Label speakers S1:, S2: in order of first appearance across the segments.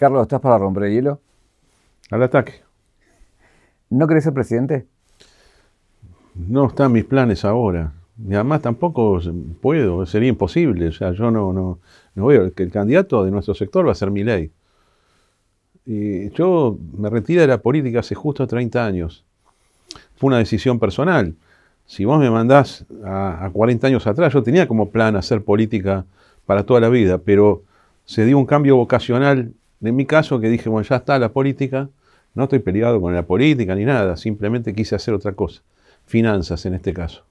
S1: Carlos, ¿estás para romper el hielo?
S2: Al ataque.
S1: ¿No querés ser presidente?
S2: No están mis planes ahora. Y además tampoco puedo, sería imposible. O sea, yo no, no, no veo que el candidato de nuestro sector va a ser mi ley. Y yo me retiré de la política hace justo 30 años. Fue una decisión personal. Si vos me mandás a, a 40 años atrás, yo tenía como plan hacer política para toda la vida, pero se dio un cambio vocacional en mi caso que dije, bueno, ya está la política, no estoy peleado con la política ni nada, simplemente quise hacer otra cosa, finanzas en este caso.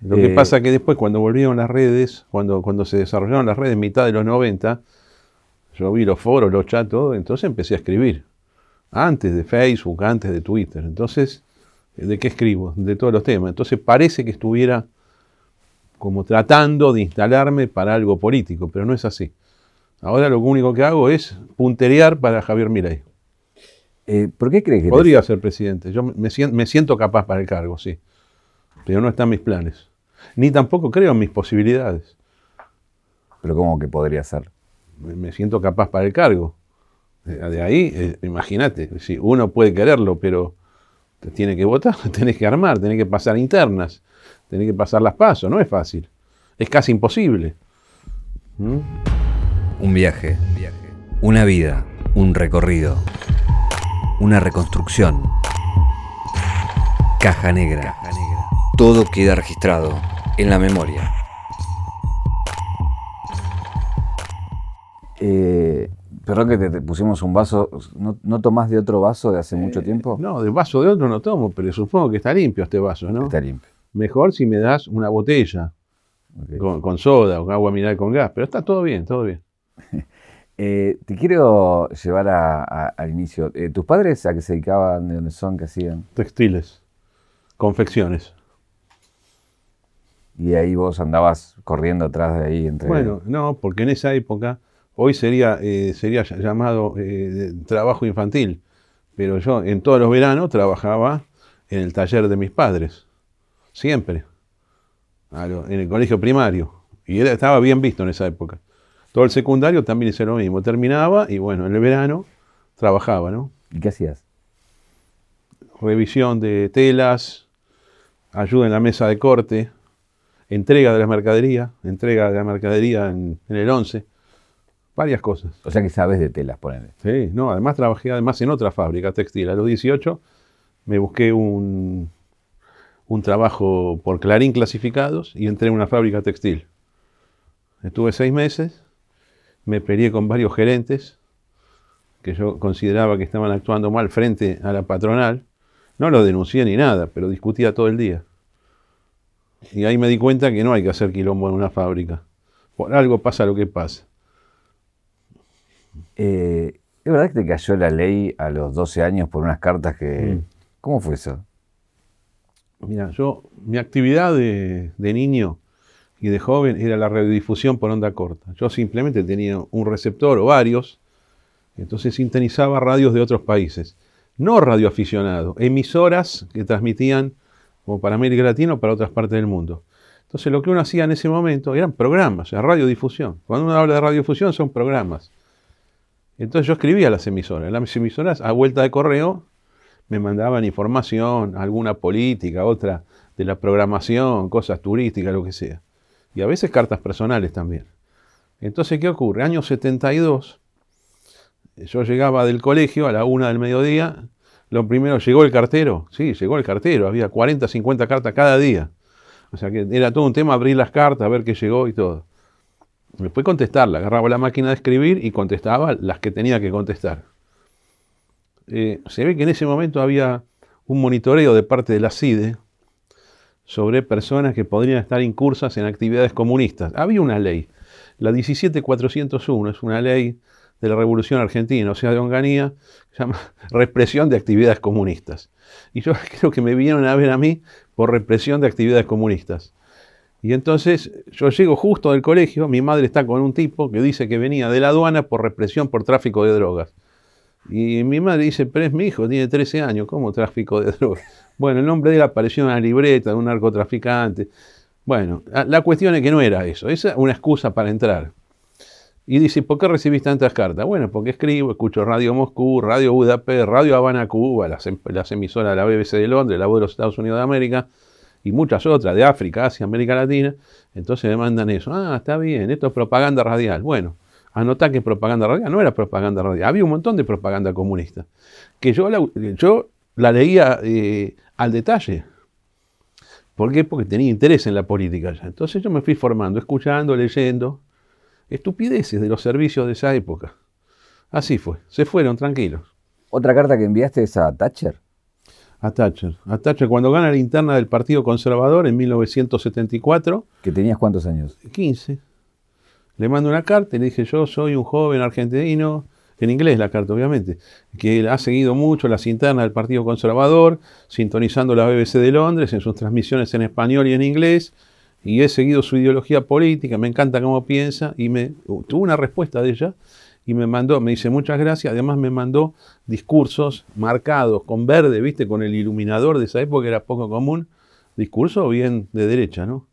S2: Lo que
S1: Eh,
S2: pasa que después cuando volvieron las redes, cuando, cuando se desarrollaron las redes mitad de los 90, yo vi los foros, los chats, todo, entonces empecé a escribir. Antes de Facebook, antes de Twitter. Entonces, ¿de qué escribo? De todos los temas. Entonces parece que estuviera como tratando de instalarme para algo político, pero no es así. Ahora lo único que hago es punterear para Javier Milei.
S1: Eh, ¿Por qué crees que
S2: Podría ser presidente. Yo me siento, me siento capaz para el cargo, sí. Pero no están mis planes. Ni tampoco creo en mis posibilidades.
S1: Pero ¿cómo que podría ser?
S2: Me siento capaz para el cargo. De ahí, eh, imagínate, si uno puede quererlo, pero te tiene que votar, tenés que armar, tenés que pasar internas, tenés que pasar las pasos, no es fácil. Es casi imposible. ¿Mm?
S3: Un viaje, una vida, un recorrido, una reconstrucción. Caja negra. Todo queda registrado en la memoria.
S1: Eh, perdón que te, te pusimos un vaso. ¿No, no tomás de otro vaso de hace mucho tiempo?
S2: No, de vaso de otro no tomo, pero supongo que está limpio este vaso, ¿no?
S1: Está limpio.
S2: Mejor si me das una botella con, con soda o agua mineral con gas, pero está todo bien, todo bien.
S1: Eh, te quiero llevar a- a- al inicio. Eh, ¿Tus padres a qué se dedicaban? ¿De dónde son? ¿Qué hacían?
S2: Textiles, confecciones.
S1: Y ahí vos andabas corriendo atrás de ahí entre.
S2: Bueno, no, porque en esa época, hoy sería, eh, sería ll- llamado trabajo infantil, pero yo en todos los veranos trabajaba en el taller de mis padres, siempre, en el colegio primario, y era- estaba bien visto en esa época. Todo el secundario también hice lo mismo, terminaba y bueno, en el verano trabajaba, ¿no?
S1: ¿Y qué hacías?
S2: Revisión de telas, ayuda en la mesa de corte, entrega de la mercadería, entrega de la mercadería en, en el 11, varias cosas.
S1: O sea que sabes de telas, ponele.
S2: Sí, no, además trabajé además en otra fábrica textil. A los 18 me busqué un, un trabajo por Clarín clasificados y entré en una fábrica textil. Estuve seis meses, me peleé con varios gerentes que yo consideraba que estaban actuando mal frente a la patronal. No lo denuncié ni nada, pero discutía todo el día. Y ahí me di cuenta que no hay que hacer quilombo en una fábrica. Por algo pasa lo que pasa.
S1: Eh, ¿Es verdad que te cayó la ley a los 12 años por unas cartas que.
S2: Mm.
S1: ¿Cómo fue eso?
S2: Mira, yo, mi actividad de, de niño y de joven era la radiodifusión por onda corta. Yo simplemente tenía un receptor o varios, entonces sintonizaba radios de otros países. No radioaficionado, emisoras que transmitían como para América Latina o para otras partes del mundo. Entonces lo que uno hacía en ese momento eran programas, o sea, radiodifusión. Cuando uno habla de radiodifusión son programas. Entonces yo escribía a las emisoras. Las emisoras a vuelta de correo me mandaban información, alguna política, otra de la programación, cosas turísticas, lo que sea. Y a veces cartas personales también. Entonces, ¿qué ocurre? Año 72, yo llegaba del colegio a la una del mediodía, lo primero, ¿llegó el cartero? Sí, llegó el cartero, había 40, 50 cartas cada día. O sea que era todo un tema abrir las cartas, ver qué llegó y todo. Después contestarla, agarraba la máquina de escribir y contestaba las que tenía que contestar. Eh, se ve que en ese momento había un monitoreo de parte de la CIDE sobre personas que podrían estar incursas en actividades comunistas. Había una ley, la 17401, es una ley de la Revolución Argentina, o sea, de Onganía, que llama represión de actividades comunistas. Y yo creo que me vinieron a ver a mí por represión de actividades comunistas. Y entonces yo llego justo del colegio, mi madre está con un tipo que dice que venía de la aduana por represión por tráfico de drogas. Y mi madre dice, pero es mi hijo, tiene 13 años, ¿cómo tráfico de drogas? Bueno, el nombre de él apareció en una libreta de un narcotraficante. Bueno, la cuestión es que no era eso, es una excusa para entrar. Y dice, ¿por qué recibís tantas cartas? Bueno, porque escribo, escucho Radio Moscú, Radio Budapest, Radio Habana, Cuba, las, em, las emisoras de la BBC de Londres, la voz de los Estados Unidos de América y muchas otras de África, Asia, América Latina. Entonces me mandan eso. Ah, está bien, esto es propaganda radial. Bueno, anotá que propaganda radial. No era propaganda radial, había un montón de propaganda comunista. Que yo la, yo la leía eh, al detalle. ¿Por qué? Porque tenía interés en la política ya. Entonces yo me fui formando, escuchando, leyendo. Estupideces de los servicios de esa época. Así fue, se fueron tranquilos.
S1: ¿Otra carta que enviaste es a Thatcher?
S2: A Thatcher. A Thatcher cuando gana la interna del Partido Conservador en 1974.
S1: ¿Que tenías cuántos años?
S2: 15. Le mando una carta y le dije, yo soy un joven argentino, en inglés la carta obviamente, que ha seguido mucho las internas del Partido Conservador, sintonizando la BBC de Londres en sus transmisiones en español y en inglés, y he seguido su ideología política, me encanta cómo piensa, y me tuvo una respuesta de ella, y me mandó, me dice muchas gracias, además me mandó discursos marcados con verde, viste, con el iluminador de esa época, era poco común, discurso bien de derecha, ¿no?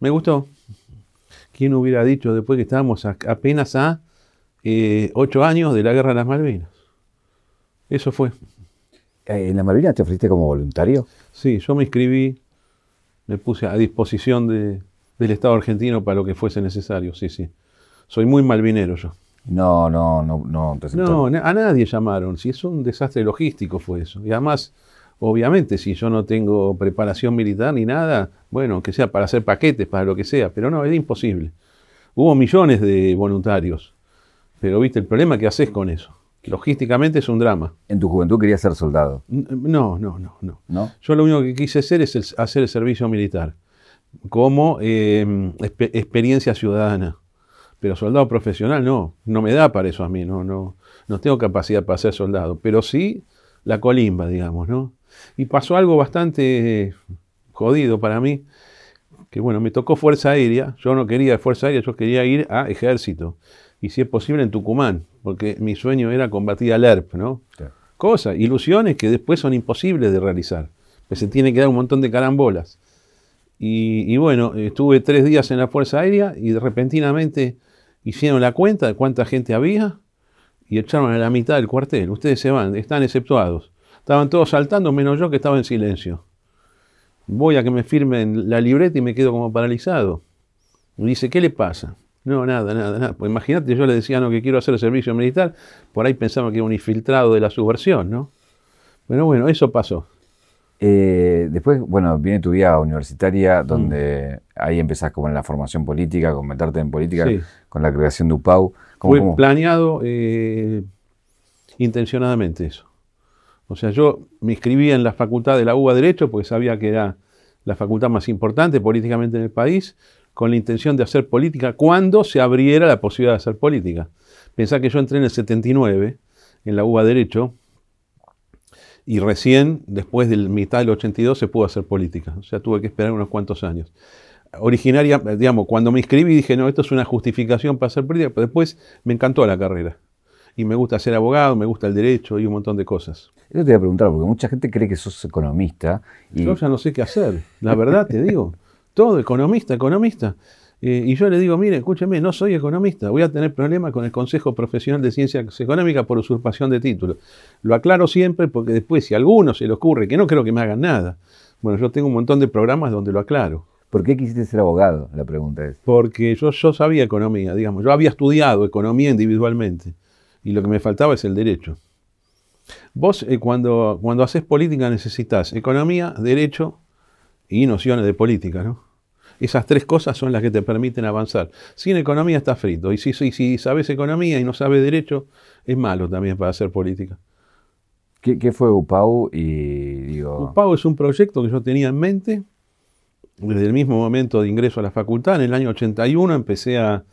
S2: Me gustó. ¿Quién hubiera dicho después que estábamos apenas a eh, ocho años de la guerra de las Malvinas? Eso fue.
S1: Eh, ¿En las Malvinas te ofreciste como voluntario?
S2: Sí, yo me inscribí, me puse a disposición de, del Estado argentino para lo que fuese necesario, sí, sí. Soy muy malvinero yo.
S1: No, no, no, no.
S2: no, a nadie llamaron. Si es un desastre logístico fue eso. Y además, obviamente, si yo no tengo preparación militar ni nada, bueno, que sea para hacer paquetes, para lo que sea, pero no, es imposible. Hubo millones de voluntarios, pero viste, el problema que haces con eso. Logísticamente es un drama.
S1: ¿En tu juventud querías ser soldado?
S2: No, no, no, no. Yo lo único que quise hacer es hacer el servicio militar como eh, experiencia ciudadana. Pero soldado profesional no, no me da para eso a mí, no, no, no tengo capacidad para ser soldado, pero sí la colimba, digamos, ¿no? Y pasó algo bastante jodido para mí, que bueno, me tocó Fuerza Aérea, yo no quería Fuerza Aérea, yo quería ir a Ejército, y si es posible en Tucumán, porque mi sueño era combatir al ERP, ¿no? Cosas, ilusiones que después son imposibles de realizar, que se tiene que dar un montón de carambolas. Y, y bueno, estuve tres días en la Fuerza Aérea y repentinamente hicieron la cuenta de cuánta gente había y echaron a la mitad del cuartel. Ustedes se van, están exceptuados. Estaban todos saltando, menos yo que estaba en silencio. Voy a que me firmen la libreta y me quedo como paralizado. Y dice, ¿qué le pasa? No, nada, nada, nada. Pues imagínate, yo le decía, no, que quiero hacer el servicio militar, por ahí pensaba que era un infiltrado de la subversión, ¿no? Pero bueno, eso pasó.
S1: Eh, después, bueno, viene tu vida universitaria, donde mm. ahí empezás como en la formación política, con meterte en política, con la creación de UPAU.
S2: Fue planeado eh, intencionadamente eso. O sea, yo me inscribí en la facultad de la UBA Derecho porque sabía que era la facultad más importante políticamente en el país, con la intención de hacer política cuando se abriera la posibilidad de hacer política. Pensá que yo entré en el 79 en la UBA Derecho, y recién, después del mitad del 82, se pudo hacer política. O sea, tuve que esperar unos cuantos años. Originaria, digamos, cuando me inscribí dije, no, esto es una justificación para hacer política, pero después me encantó la carrera. Y me gusta ser abogado, me gusta el derecho y un montón de cosas.
S1: Eso te voy a preguntar, porque mucha gente cree que sos economista.
S2: Y... Yo ya no sé qué hacer, la verdad te digo. Todo, economista, economista. Eh, y yo le digo, mire, escúcheme, no soy economista, voy a tener problemas con el Consejo Profesional de Ciencias Económicas por usurpación de títulos. Lo aclaro siempre porque después, si a alguno se le ocurre, que no creo que me hagan nada, bueno, yo tengo un montón de programas donde lo aclaro.
S1: ¿Por qué quisiste ser abogado? La pregunta es.
S2: Porque yo, yo sabía economía, digamos, yo había estudiado economía individualmente y lo que me faltaba es el derecho. Vos eh, cuando, cuando haces política necesitas economía, derecho y nociones de política, ¿no? Esas tres cosas son las que te permiten avanzar. Sin economía estás frito. Y si, si, sabes economía y no sabes derecho, es malo también para hacer política.
S1: ¿Qué, fue UPAU? Y, digo...
S2: UPAU es un proyecto que yo tenía en mente desde el mismo momento de ingreso a la facultad. En el año 81 empecé a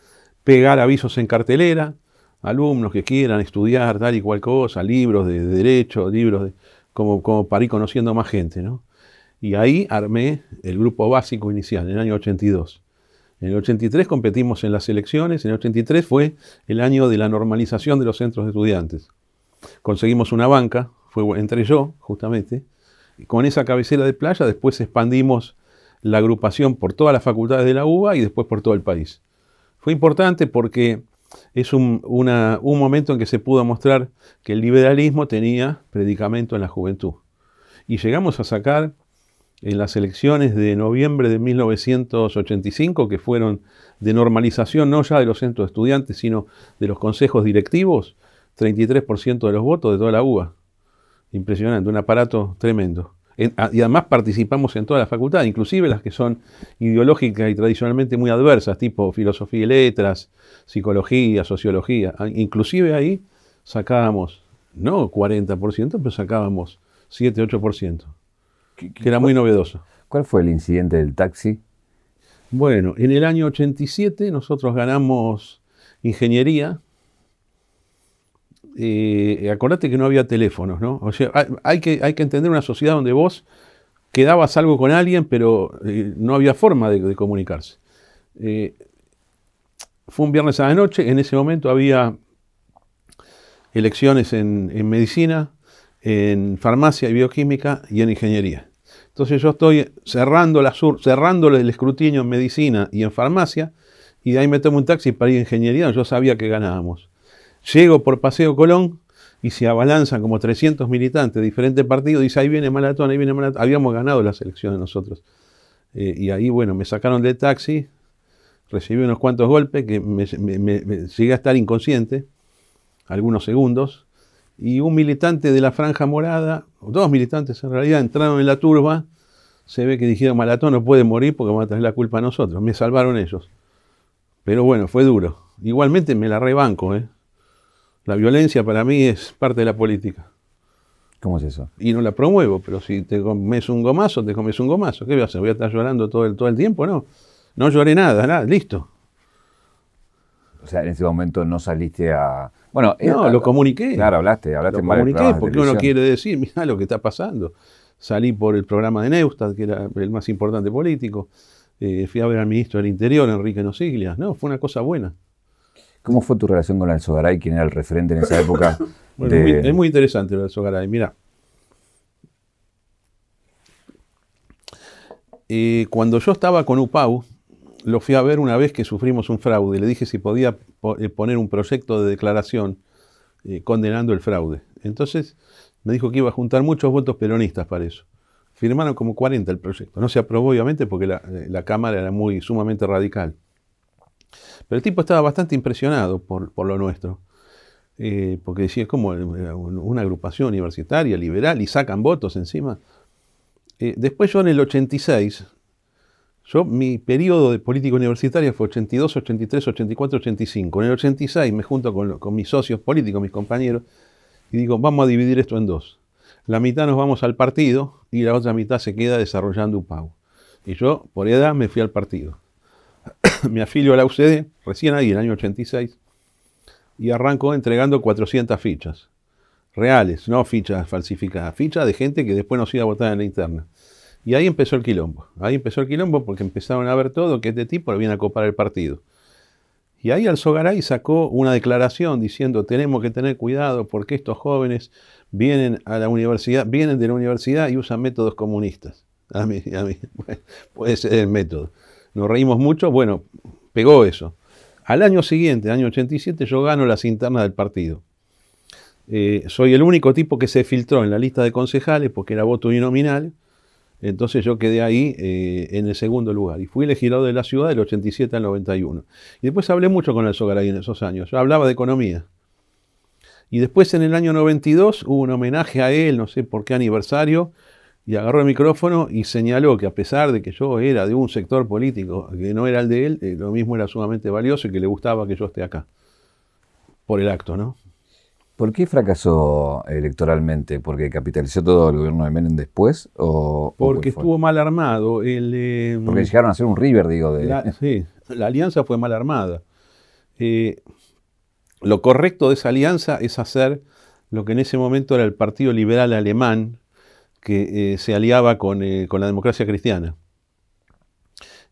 S2: pegar avisos en cartelera, alumnos que quieran estudiar tal y cual cosa, libros de, derecho, libros de, como, como para ir conociendo más gente, ¿no? Y ahí armé el grupo básico inicial, en el año 82. En el 83 competimos en las elecciones, en el 83 fue el año de la normalización de los centros de estudiantes. Conseguimos una banca, fue entre yo, justamente, y con esa cabecera de playa después expandimos la agrupación por todas las facultades de la UBA y después por todo el país. Fue importante porque es un, un momento en que se pudo mostrar que el liberalismo tenía predicamento en la juventud. Y llegamos a sacar en las elecciones de noviembre de 1985, que fueron de normalización no ya de los centros de estudiantes, sino de los consejos directivos, 33% de los votos de toda la UBA. Impresionante, un aparato tremendo. Y además participamos en todas las facultades, inclusive las que son ideológicas y tradicionalmente muy adversas, tipo filosofía y letras, psicología, sociología. Ah, inclusive ahí sacábamos, no 40%, pero sacábamos 7-8%, que era muy novedoso.
S1: ¿Cuál fue el incidente del taxi?
S2: Bueno, en el año 87 nosotros ganamos ingeniería. Eh, acordate que no había teléfonos, ¿no? O sea, hay, que, entender una sociedad donde vos quedabas algo con alguien, pero eh, no había forma de, comunicarse. Eh, fue un viernes a la noche, en ese momento había elecciones en, medicina, en farmacia y bioquímica y en ingeniería. Entonces yo estoy cerrando, cerrando el escrutinio en medicina y en farmacia, y de ahí me tomo un taxi para ir a ingeniería, yo sabía que ganábamos. Llego por Paseo Colón y se abalanzan como 300 militantes de diferentes partidos, dice, ahí viene Malatón, ahí viene Malatón. Habíamos ganado las elecciones nosotros. Eh, y ahí, bueno, me sacaron del taxi, recibí unos cuantos golpes, que me, llegué a estar inconsciente, algunos segundos, y un militante de la Franja Morada, dos militantes en realidad, entraron en la turba, se ve que dijeron, Malatón no puede morir porque va a traer la culpa a nosotros, me salvaron ellos. Pero bueno, fue duro. Igualmente me la rebanco, ¿eh? La violencia para mí es parte de la política.
S1: ¿Cómo es eso?
S2: Y no la promuevo, pero si te comes un gomazo, te comes un gomazo. ¿Qué voy a hacer? ¿Voy a estar llorando todo el, todo el tiempo? No. No lloré nada, nada, listo.
S1: O sea, en ese momento no saliste a. Bueno,
S2: no, lo comuniqué.
S1: Claro, hablaste, hablaste
S2: Lo comuniqué porque uno quiere decir, mira lo que está pasando. Salí por el programa de Neustadt, que era el más importante político. Eh, fui a ver al ministro del Interior, Enrique Nosiglia. No, fue una cosa buena.
S1: ¿Cómo fue tu relación con Alzogaray, quien era el referente en esa época?
S2: es, muy, interesante lo de Alzogaray. Mira, eh, cuando yo estaba con UPAU, lo fui a ver una vez que sufrimos un fraude. Le dije si podía eh, poner un proyecto de declaración eh, condenando el fraude. Entonces me dijo que iba a juntar muchos votos peronistas para eso. Firmaron como 40 el proyecto. No se aprobó obviamente porque la, eh, Cámara era muy sumamente radical. Pero el tipo estaba bastante impresionado por, lo nuestro. porque decía, es como una agrupación universitaria, liberal, y sacan votos encima. después yo en el 86 yo, mi periodo de política universitaria fue 82, 83, 84, 85. En el 86 me junto con, mis socios políticos, mis compañeros, y digo, vamos a dividir esto en dos. La mitad nos vamos al partido y la otra mitad se queda desarrollando UPAU. Y yo, por edad, me fui al partido. me afilio a la UCD, recién ahí, en el año 86, y arranco entregando 400 fichas. Reales, no fichas falsificadas, fichas de gente que después nos iba a votar en la interna. Y ahí empezó el quilombo. Ahí empezó el quilombo porque empezaron a ver todo que este tipo lo viene a copar el partido. Y ahí Alzogaray sacó una declaración diciendo tenemos que tener cuidado porque estos jóvenes vienen a la universidad, vienen de la universidad y usan métodos comunistas. A mí, a mí, puede ser el método. Nos reímos mucho, bueno, pegó eso. Al año siguiente, año 87, yo gano las internas del partido. Eh, soy el único tipo que se filtró en la lista de concejales porque era voto uninominal entonces yo quedé ahí eh, en el segundo lugar y fui legislador de la ciudad del 87 al 91. Y después hablé mucho con el Sogaray en esos años. Yo hablaba de economía. Y después en el año 92 hubo un homenaje a él, no sé por qué aniversario, y agarró el micrófono y señaló que a pesar de que yo era de un sector político que no era el de él, eh, lo mismo era sumamente valioso y que le gustaba que yo esté acá. Por el acto, ¿no?
S1: ¿Por qué fracasó electoralmente? ¿Porque capitalizó todo el gobierno de Menem después? O,
S2: Porque estuvo mal armado.
S1: Eh, Porque llegaron a ser un River, digo. De...
S2: La, sí, la alianza fue mal armada. Eh, lo correcto de esa alianza es hacer lo que en ese momento era el Partido Liberal Alemán, que eh, se aliaba con, la democracia cristiana.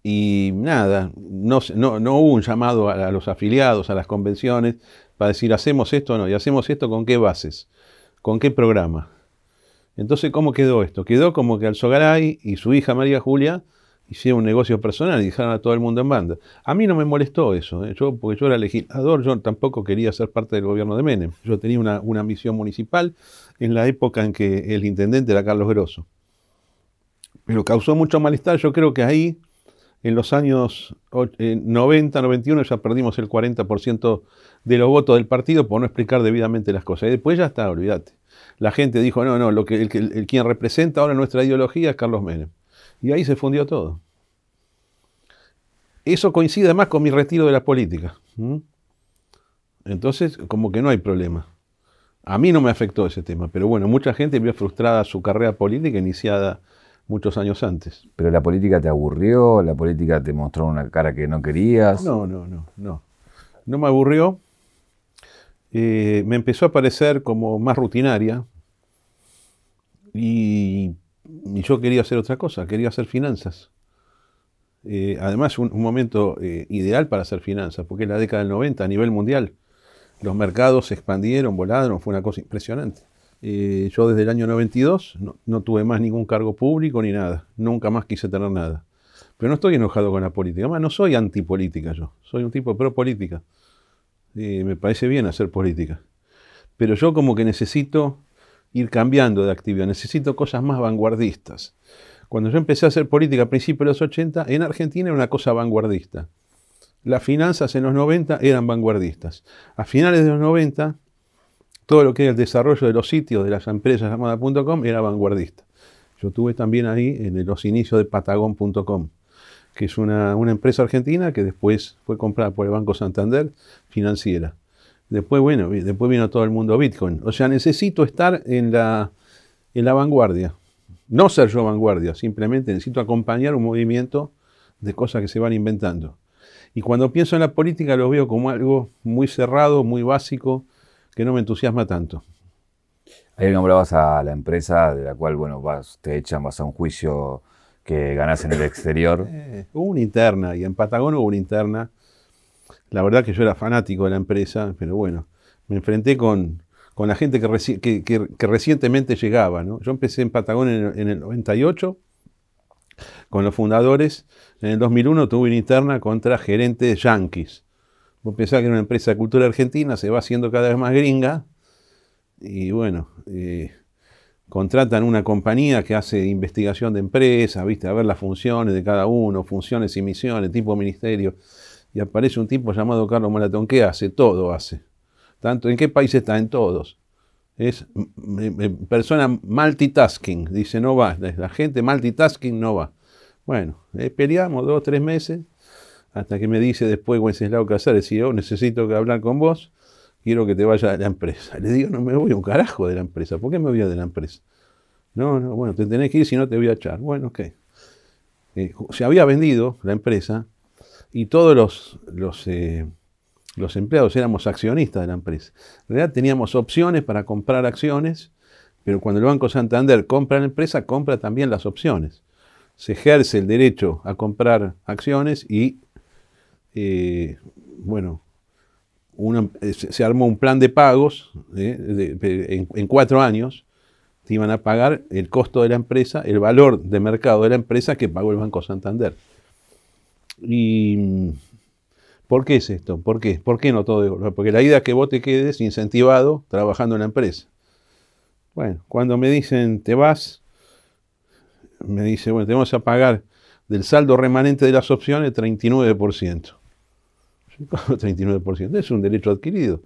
S2: Y nada, no, no, hubo un llamado a los afiliados, a las convenciones, para decir, hacemos esto o no, y hacemos esto con qué bases, con qué programa. Entonces, ¿cómo quedó esto? Quedó como que Alzogaray y su hija María Julia hicieron un negocio personal y dejaron a todo el mundo en banda. A mí no me molestó eso, ¿eh? yo, porque yo era legislador, yo tampoco quería ser parte del gobierno de Menem. Yo tenía una, una misión municipal en la época en que el intendente era Carlos Grosso. Pero causó mucho malestar, yo creo que ahí, en los años 90, 91, ya perdimos el 40% de los votos del partido por no explicar debidamente las cosas. Y después ya está, olvídate. La gente dijo, no, no, lo que, el, quien representa ahora nuestra ideología es Carlos Menem. Y ahí se fundió todo. Eso coincide más con mi retiro de la política. Entonces, como que no hay problema. A mí no me afectó ese tema, pero bueno, mucha gente vio frustrada su carrera política iniciada muchos años antes.
S1: ¿Pero la política te aburrió? ¿La política te mostró una cara que no querías?
S2: No, no, no, no. No me aburrió. Eh, me empezó a parecer como más rutinaria y, yo quería hacer otra cosa, quería hacer finanzas. Eh, además, un, momento eh, ideal para hacer finanzas, porque en la década del 90 a nivel mundial los mercados se expandieron, volaron, fue una cosa impresionante. yo desde el año 92 no, no, tuve más ningún cargo público ni nada, nunca más quise tener nada. Pero no estoy enojado con la política, además no soy antipolítica yo, soy un tipo pro política me parece bien hacer política. Pero yo como que necesito ir cambiando de actividad, necesito cosas más vanguardistas. Cuando yo empecé a hacer política a principios de los 80, en Argentina era una cosa vanguardista. Las finanzas en los 90 eran vanguardistas. A finales de los 90, todo lo que era el desarrollo de los sitios de las empresas llamadas.com era vanguardista. Yo tuve también ahí en los inicios de Patagon.com que es una, empresa argentina que después fue comprada por el Banco Santander financiera. Después, bueno, después vino todo el mundo Bitcoin. O sea, necesito estar en la, en la vanguardia. No ser yo vanguardia, simplemente necesito acompañar un movimiento de cosas que se van inventando. Y cuando pienso en la política lo veo como algo muy cerrado, muy básico, que no me entusiasma tanto.
S1: Ayer nombrabas a la empresa de la cual, bueno, vas, te echan, vas a un juicio que ganas en el exterior.
S2: Eh, hubo una interna, y en Patagón hubo una interna. La verdad que yo era fanático de la empresa, pero bueno, me enfrenté con, con la gente que, recientemente llegaba. ¿no? Yo empecé en Patagón en, el 98 con los fundadores. En el 2001 tuve una interna contra gerentes yanquis. Vos pensás que era una empresa de cultura argentina, se va haciendo cada vez más gringa. Y bueno, eh, contratan una compañía que hace investigación de empresas, a ver las funciones de cada uno, funciones y misiones, tipo ministerio, y aparece un tipo llamado Carlos Maratón, ¿qué hace? Todo hace. Tanto, ¿En qué país está? En todos. Es persona multitasking, dice no va, la gente multitasking no va. Bueno, eh, peleamos dos, tres meses, hasta que me dice después Wenceslao Casares, si yo necesito hablar con vos, quiero que te vaya de la empresa. Le digo, no me voy un carajo de la empresa. ¿Por qué me voy de la empresa? No, no, bueno, te tenés que ir si no te voy a echar. Bueno, ok. Eh, se había vendido la empresa y todos los, los, eh, los empleados éramos accionistas de la empresa. En realidad teníamos opciones para comprar acciones, pero cuando el Banco Santander compra la empresa, compra también las opciones. Se ejerce el derecho a comprar acciones y, eh, bueno, eh, se armó un plan de pagos eh, en, cuatro años, te iban a pagar el costo de la empresa, el valor de mercado de la empresa que pagó el Banco Santander. ¿Y por qué es esto? ¿Por qué? ¿Por qué no todo? Porque la idea es que vos te quedes incentivado trabajando en la empresa. Bueno, cuando me dicen te vas, me dice, bueno, tenemos a pagar del saldo remanente de las opciones 39%. 39%. Es un derecho adquirido.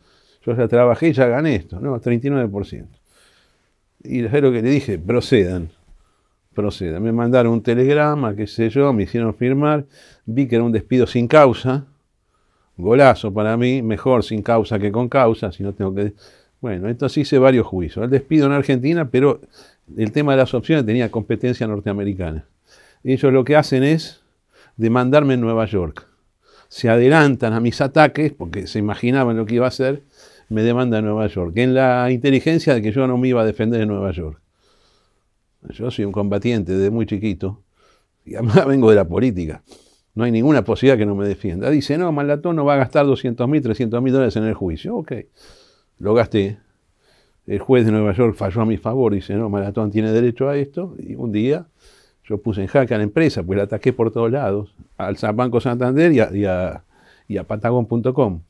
S2: Yo ya trabajé y ya gané esto. No, 39%. Y es lo que le dije, procedan. Procedan. Me mandaron un telegrama, qué sé yo, me hicieron firmar. Vi que era un despido sin causa. Golazo para mí, mejor sin causa que con causa, si no tengo que... Bueno, entonces hice varios juicios. El despido en Argentina, pero el tema de las opciones tenía competencia norteamericana. Ellos lo que hacen es demandarme en Nueva York se adelantan a mis ataques, porque se imaginaban lo que iba a hacer, me demanda Nueva York. En la inteligencia de que yo no me iba a defender en Nueva York. Yo soy un combatiente desde muy chiquito, y además vengo de la política. No hay ninguna posibilidad que no me defienda. Dice, no, Malatón no va a gastar 200 mil, 300 mil dólares en el juicio. Ok, lo gasté. El juez de Nueva York falló a mi favor, dice, no, Malatón tiene derecho a esto. Y un día Yo puse en jaque a la empresa, pues la ataqué por todos lados, al Banco Santander y a, Patagon.com.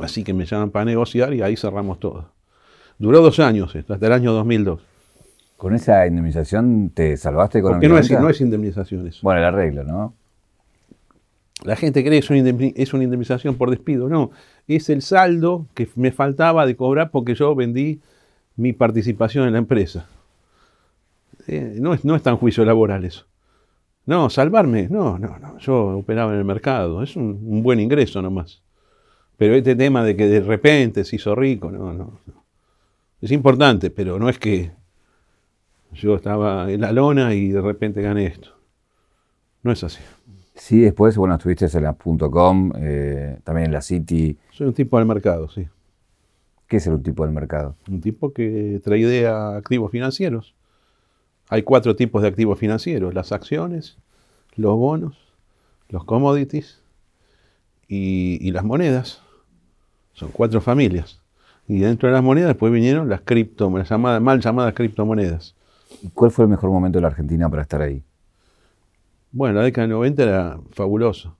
S2: Así que me llaman para negociar y ahí cerramos todo. Duró dos años hasta el año 2002.
S1: ¿Con esa indemnización te salvaste con
S2: Porque no es, no es indemnización eso.
S1: Bueno, el arreglo, ¿no?
S2: La gente cree que es una indemnización por despido. No, es el saldo que me faltaba de cobrar porque yo vendí mi participación en la empresa. Eh, no, es, no es tan juicio laboral eso. No, salvarme, no, no, no. Yo operaba en el mercado, es un, buen ingreso nomás. Pero este tema de que de repente se hizo rico, no, no, no. Es importante, pero no es que yo estaba en la lona y de repente gané esto. No es así.
S1: Sí, después, bueno, estuviste en la .com, eh, también en la City.
S2: Soy un tipo del mercado, sí.
S1: ¿Qué es ser un tipo del mercado?
S2: Un tipo que idea activos financieros. Hay cuatro tipos de activos financieros, las acciones, los bonos, los commodities y, las monedas. Son cuatro familias. Y dentro de las monedas después vinieron las criptomonedas, llamadas, mal llamadas criptomonedas.
S1: ¿Cuál fue el mejor momento de la Argentina para estar ahí?
S2: Bueno, la década de 90 era fabuloso,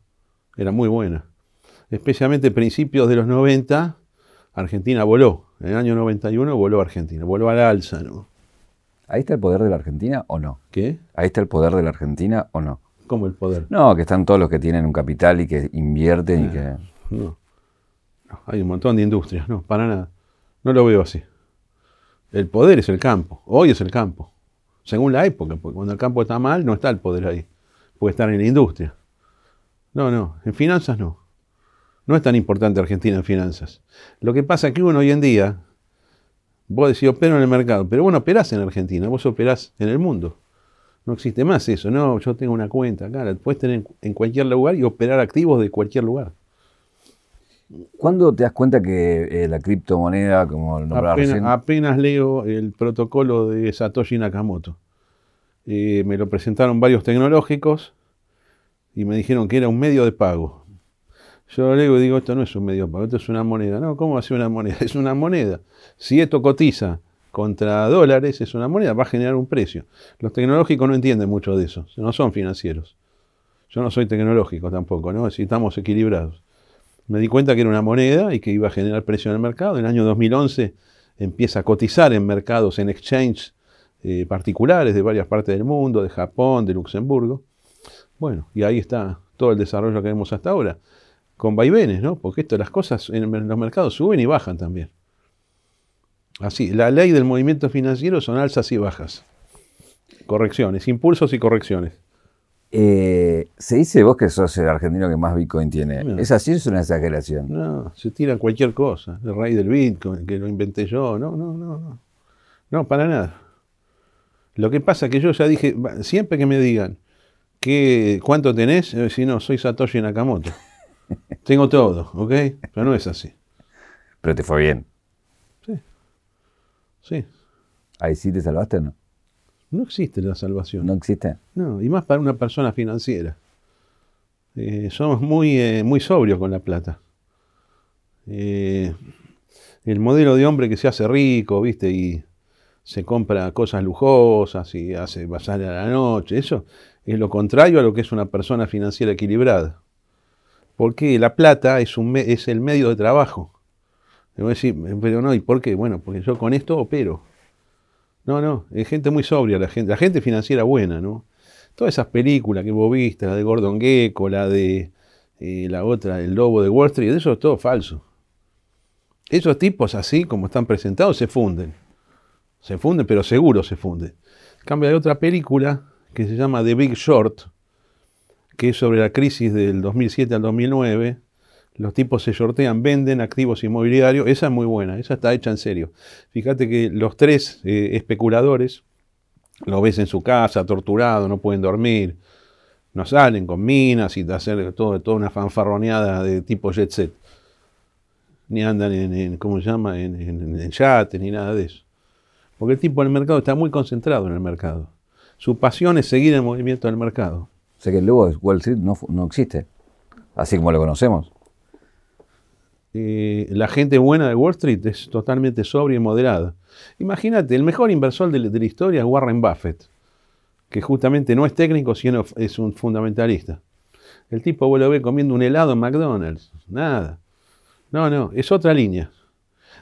S2: era muy buena. Especialmente principios de los 90, Argentina voló. En el año 91 voló Argentina, voló al alza, ¿no?
S1: ¿Ahí está el poder de la Argentina o no?
S2: ¿Qué?
S1: ¿Ahí está el poder de la Argentina o no?
S2: ¿Cómo el poder?
S1: No, que están todos los que tienen un capital y que invierten y que...
S2: Ah, no. Hay un montón de industrias, no, para nada. No lo veo así. El poder es el campo, hoy es el campo. Según la época, porque cuando el campo está mal, no está el poder ahí. Puede estar en la industria. No, no, en finanzas no. No es tan importante Argentina en finanzas. Lo que pasa es que uno hoy en día Vos decís, opero en el mercado, pero bueno, operás en Argentina, vos operás en el mundo. No existe más eso, no, yo tengo una cuenta acá, puedes tener en cualquier lugar y operar activos de cualquier lugar.
S1: ¿Cuándo te das cuenta que eh, la criptomoneda, como lo
S2: apenas, apenas leo el protocolo de Satoshi Nakamoto. Eh, me lo presentaron varios tecnológicos y me dijeron que era un medio de pago. Yo leo y digo, esto no es un medio de pago, esto es una moneda. No, ¿cómo va a ser una moneda? Es una moneda. Si esto cotiza contra dólares, es una moneda, va a generar un precio. Los tecnológicos no entienden mucho de eso, no son financieros. Yo no soy tecnológico tampoco, ¿no? Si estamos equilibrados. Me di cuenta que era una moneda y que iba a generar precio en el mercado. En el año 2011 empieza a cotizar en mercados, en exchange eh, particulares de varias partes del mundo, de Japón, de Luxemburgo. Bueno, y ahí está todo el desarrollo que vemos hasta ahora con vaivenes, ¿no? Porque esto, las cosas en los mercados suben y bajan también. Así, la ley del movimiento financiero son alzas y bajas. Correcciones, impulsos y correcciones.
S1: Eh, se dice vos que sos el argentino que más Bitcoin tiene. ¿Es así o es una exageración?
S2: No, se tira cualquier cosa. El rey del Bitcoin, que lo inventé yo. No, no, no, no. No, para nada. Lo que pasa es que yo ya dije, siempre que me digan que, cuánto tenés, si no, soy Satoshi Nakamoto. Tengo todo, ¿ok? Pero no es así.
S1: Pero te fue bien.
S2: Sí. Sí.
S1: ¿Ahí sí te salvaste o no?
S2: No existe la salvación.
S1: ¿No existe?
S2: No, y más para una persona financiera. Eh, somos muy, eh, muy sobrios con la plata. Eh, el modelo de hombre que se hace rico, ¿viste? Y se compra cosas lujosas y hace pasar a la noche, eso es lo contrario a lo que es una persona financiera equilibrada. Porque la plata es, un, es el medio de trabajo. a decir, pero no, ¿y por qué? Bueno, porque yo con esto opero. No, no, es gente muy sobria la gente, la gente financiera buena, ¿no? Todas esas películas que vos viste, la de Gordon Gecko, la de eh, la otra, El Lobo de Wall Street, eso es todo falso. Esos tipos así como están presentados se funden. Se funden, pero seguro se funden. En cambio, hay otra película que se llama The Big Short, que es sobre la crisis del 2007 al 2009. Los tipos se sortean, venden activos inmobiliarios. Esa es muy buena, esa está hecha en serio. Fíjate que los tres eh, especuladores, lo ves en su casa, torturado, no pueden dormir, no salen con minas y hacer todo, toda una fanfarroneada de tipo jet set. Ni andan en, ¿cómo se llama?, en, en, yates, ni nada de eso. Porque el tipo del mercado está muy concentrado en el mercado. Su pasión es seguir el movimiento del mercado.
S1: O que de Wall Street no, no existe, así como lo conocemos.
S2: Eh, la gente buena de Wall Street es totalmente sobria y moderada. Imagínate, el mejor inversor de, la historia es Warren Buffett. que justamente no es técnico, sino es un fundamentalista. El tipo vos lo ve comiendo un helado en McDonald's, nada. No, no, es otra línea.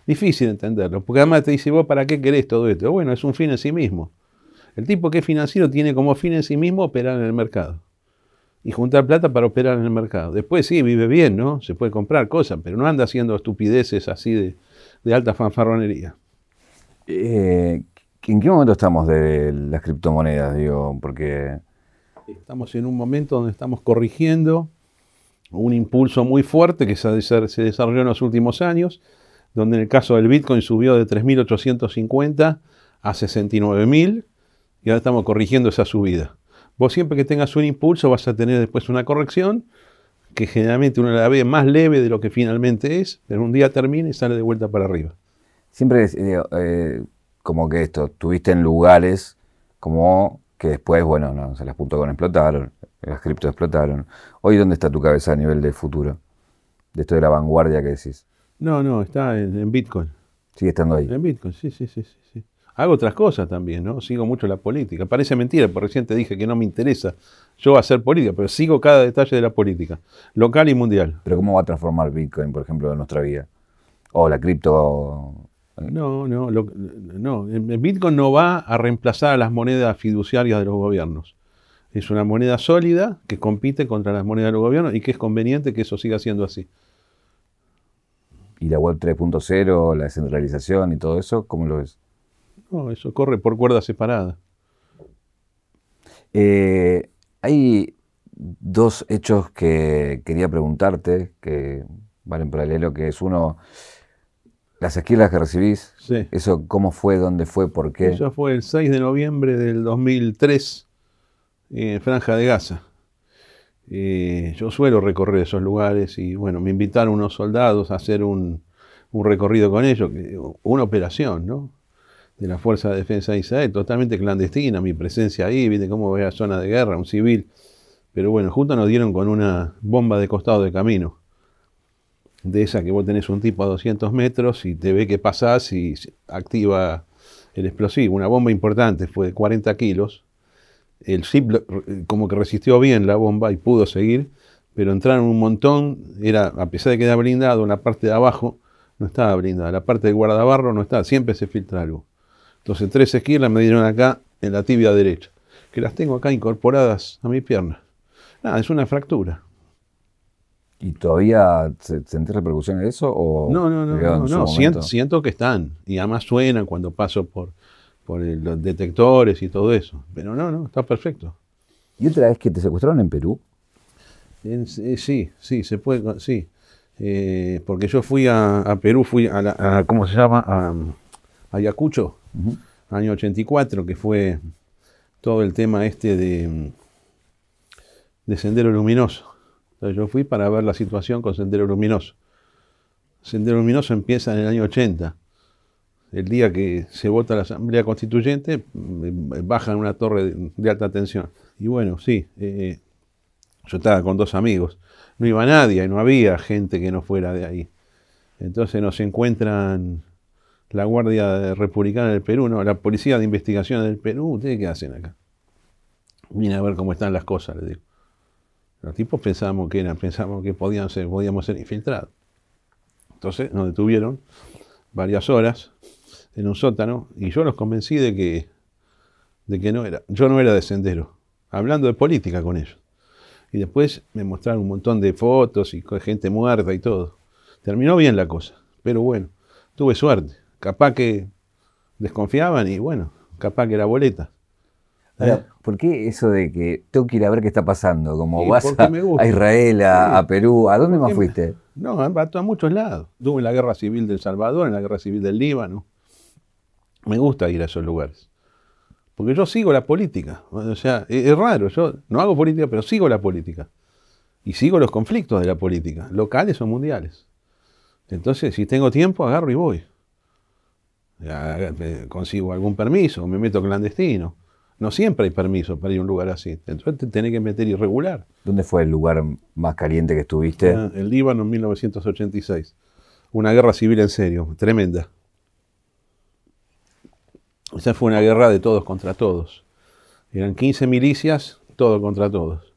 S2: Difícil entenderlo, porque además te dice, vos, ¿para qué querés todo esto? Bueno, es un fin en sí mismo. El tipo que es financiero tiene como fin en sí mismo operar en el mercado. Y juntar plata para operar en el mercado. Después sí, vive bien, ¿no? Se puede comprar cosas, pero no anda haciendo estupideces así de, alta fanfarronería.
S1: Eh, ¿En qué momento estamos de las criptomonedas? Digo, porque...
S2: Estamos en un momento donde estamos corrigiendo un impulso muy fuerte que se desarrolló en los últimos años, donde en el caso del Bitcoin subió de 3.850 a 69.000 y ahora estamos corrigiendo esa subida. Vos siempre que tengas un impulso vas a tener después una corrección que generalmente uno la ve más leve de lo que finalmente es, pero un día termina y sale de vuelta para arriba.
S1: Siempre eh, como que esto, tuviste en lugares como que después, bueno, no, se las con explotaron, las criptos explotaron. Hoy, ¿dónde está tu cabeza a nivel de futuro? De esto de la vanguardia que decís.
S2: No, no, está en, Bitcoin.
S1: Sigue estando ahí.
S2: En Bitcoin, sí, sí, sí, sí. Hago otras cosas también, ¿no? Sigo mucho la política. Parece mentira, porque recién te dije que no me interesa yo hacer política, pero sigo cada detalle de la política, local y mundial.
S1: Pero ¿cómo va a transformar Bitcoin, por ejemplo, en nuestra vida? O la cripto.
S2: No, no, no. Bitcoin no va a reemplazar a las monedas fiduciarias de los gobiernos. Es una moneda sólida que compite contra las monedas de los gobiernos y que es conveniente que eso siga siendo así.
S1: ¿Y la web 3.0, la descentralización y todo eso, cómo lo ves?
S2: No, eso corre por cuerda separada.
S1: Eh, hay dos hechos que quería preguntarte, que van en paralelo, que es uno, las esquilas que recibís, sí. eso cómo fue, dónde fue, por qué.
S2: Eso fue el 6 de noviembre del 2003 en Franja de Gaza. Eh, yo suelo recorrer esos lugares y bueno, me invitaron unos soldados a hacer un, un recorrido con ellos, una operación, ¿no? De la Fuerza de Defensa de Israel, totalmente clandestina, mi presencia ahí, viste cómo ve a zona de guerra, un civil. Pero bueno, justo nos dieron con una bomba de costado de camino. De esa que vos tenés un tipo a 200 metros y te ve que pasás y activa el explosivo. Una bomba importante, fue de 40 kilos. El zip como que resistió bien la bomba y pudo seguir, pero entraron un montón, era, a pesar de que era blindado, la parte de abajo no estaba blindada, la parte de guardabarro no estaba, siempre se filtra algo. Entonces tres esquilas me dieron acá en la tibia derecha, que las tengo acá incorporadas a mi pierna. Nada, es una fractura.
S1: ¿Y todavía sentís repercusiones de eso? O
S2: no, no, no, no, siento, que están. Y además suenan cuando paso por, por los detectores y todo eso. Pero no, no, está perfecto.
S1: ¿Y otra vez que te secuestraron en Perú?
S2: Eh, sí, sí, se puede, sí. Eh, porque yo fui a, Perú, fui a, la, ¿cómo se llama? A, Ayacucho, año 84, que fue todo el tema este de, de Sendero Luminoso. Entonces yo fui para ver la situación con Sendero Luminoso. Sendero Luminoso empieza en el año 80. El día que se vota la Asamblea Constituyente, mm, bajan una torre de, alta tensión. Y bueno, sí, eh, yo estaba con dos amigos. No iba nadie, no había gente que no fuera de ahí. Entonces nos encuentran la Guardia Republicana del Perú, la Policía de Investigación del Perú, ¿ustedes qué hacen acá? Vine a ver cómo están las cosas, les digo. Los tipos pensábamos que eran, pensábamos que podían ser, podíamos ser infiltrados. Entonces nos detuvieron varias horas en un sótano y yo los convencí de que, de que no era, yo no era de sendero, hablando de política con ellos. Y después me mostraron un montón de fotos y gente muerta y todo. Terminó bien la cosa, pero bueno, tuve suerte capaz que desconfiaban y bueno, capaz que era boleta.
S1: ¿Eh? ¿Por qué eso de que tengo que ir a ver qué está pasando? Como vas a, Israel, a, Perú, ¿a dónde más fuiste?
S2: no, a, muchos lados. Estuve en la guerra civil del Salvador, en la guerra civil del Líbano. Me gusta ir a esos lugares. Porque yo sigo la política. O sea, es, es raro. Yo no hago política, pero sigo la política. Y sigo los conflictos de la política, locales o mundiales. Entonces, si tengo tiempo, agarro y voy consigo algún permiso, me meto clandestino. No siempre hay permiso para ir a un lugar así. Entonces te tenés que meter irregular.
S1: ¿Dónde fue el lugar más caliente que estuviste?
S2: Ah, el Líbano en 1986. Una guerra civil en serio, tremenda. Esa fue una guerra de todos contra todos. Eran 15 milicias, todo contra todos.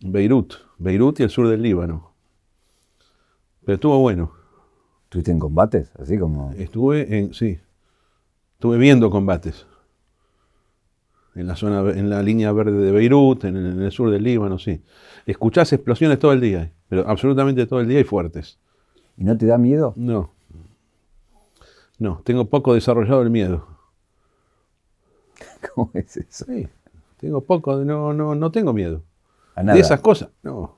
S2: Beirut, Beirut y el sur del Líbano. Pero estuvo bueno.
S1: ¿Estuviste en combates? Así como.
S2: Estuve en, sí, estuve viendo combates. En la zona, en la línea verde de Beirut, en el, en el sur del Líbano, sí. Escuchás explosiones todo el día, pero absolutamente todo el día y fuertes.
S1: ¿Y no te da miedo?
S2: No. No, tengo poco desarrollado el miedo.
S1: ¿Cómo es eso?
S2: Sí, tengo poco, no, no, no tengo miedo.
S1: A nada.
S2: De esas cosas, no.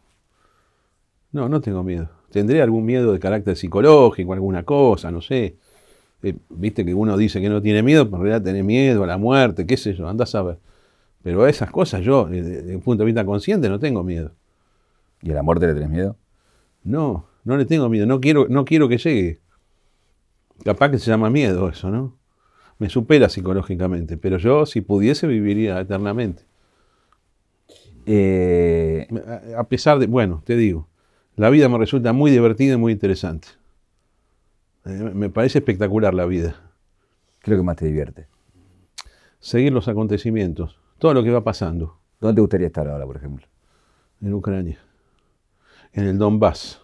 S2: No, no tengo miedo. Tendré algún miedo de carácter psicológico, alguna cosa, no sé. Eh, Viste que uno dice que no tiene miedo, pero en realidad tiene miedo a la muerte, qué sé yo, andás a ver. Pero a esas cosas yo, eh, desde un punto de vista consciente, no tengo miedo.
S1: ¿Y a la muerte le tenés miedo?
S2: No, no le tengo miedo, no quiero, no quiero que llegue. Capaz que se llama miedo eso, ¿no? Me supera psicológicamente, pero yo si pudiese viviría eternamente.
S1: Eh,
S2: A pesar de, bueno, te digo, la vida me resulta muy divertida y muy interesante. Eh, Me parece espectacular la vida.
S1: ¿Qué es lo que más te divierte?
S2: Seguir los acontecimientos, todo lo que va pasando
S1: ¿Dónde te gustaría estar ahora, por ejemplo?
S2: en Ucrania, en el Donbass,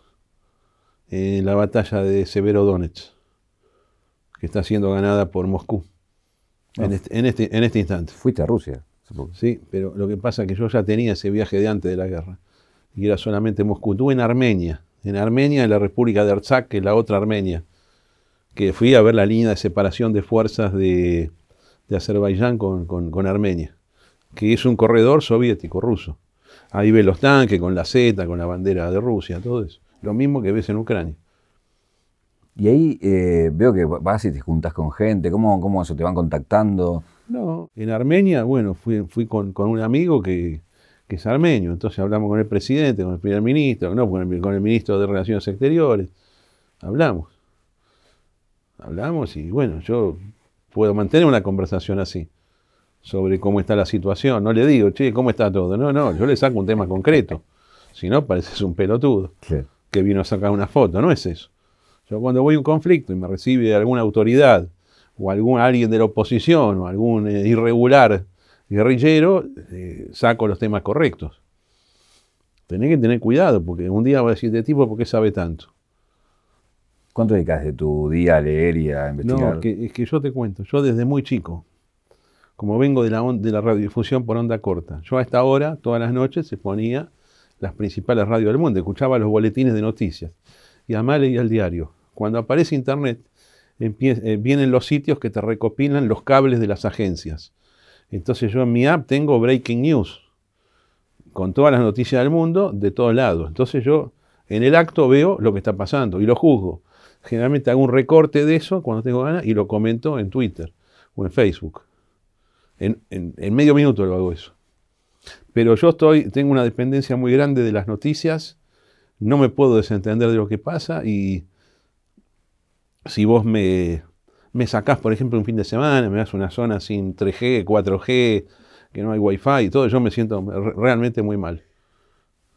S2: en la batalla de Severodonetsk, que está siendo ganada por Moscú en, este, en, este, en este instante.
S1: Fuiste a Rusia. poco.
S2: Sí, pero lo que pasa es que yo ya tenía ese viaje de antes de la guerra, y era solamente Moscú. Estuve en Armenia, en Armenia, en la República de Artsakh, que es la otra Armenia, que fui a ver la línea de separación de fuerzas de, de Azerbaiyán con, con- con Armenia, que es un corredor soviético, ruso. Ahí ves los tanques con la Z, con la bandera de Rusia, todo eso. Lo mismo que ves en Ucrania.
S1: Y ahí eh, veo que vas y te juntas con gente. ¿Cómo, cómo eso? ¿Te van contactando?
S2: No, en Armenia, bueno, fui, fui con, con un amigo que, que es armenio, entonces hablamos con el presidente, con el primer ministro, no, con el, con el ministro de Relaciones Exteriores, hablamos. Hablamos y bueno, yo puedo mantener una conversación así sobre cómo está la situación. No le digo, che, ¿cómo está todo? No, no, yo le saco un tema concreto. Si no, pareces un pelotudo
S1: Claro.
S2: que vino a sacar una foto, no es eso. Yo cuando voy a un conflicto y me recibe alguna autoridad o algún alguien de la oposición o algún eh, irregular guerrillero, eh, saco los temas correctos. Tenés que tener cuidado porque un día va a decir este tipo, ¿por qué sabe tanto?
S1: ¿Cuánto dedicas de tu día a leer y a investigar?
S2: No, es que, es que yo te cuento, yo desde muy chico, como vengo de la, on- de la radiodifusión por onda corta, yo a esta hora, todas las noches, se ponía las principales radios del mundo, escuchaba los boletines de noticias y además leía el diario. Cuando aparece Internet, eh, vienen los sitios que te recopilan los cables de las agencias. Entonces yo en mi app tengo Breaking News, con todas las noticias del mundo, de todos lados. Entonces yo en el acto veo lo que está pasando y lo juzgo. Generalmente hago un recorte de eso cuando tengo ganas y lo comento en Twitter o en Facebook. En, en- en medio minuto lo hago eso. Pero yo estoy, tengo una dependencia muy grande de las noticias, no me puedo desentender de lo que pasa y si vos me, me sacás, por ejemplo, un fin de semana, me das una zona sin 3G, 4G, que no hay wifi y todo, yo me siento re- realmente muy mal.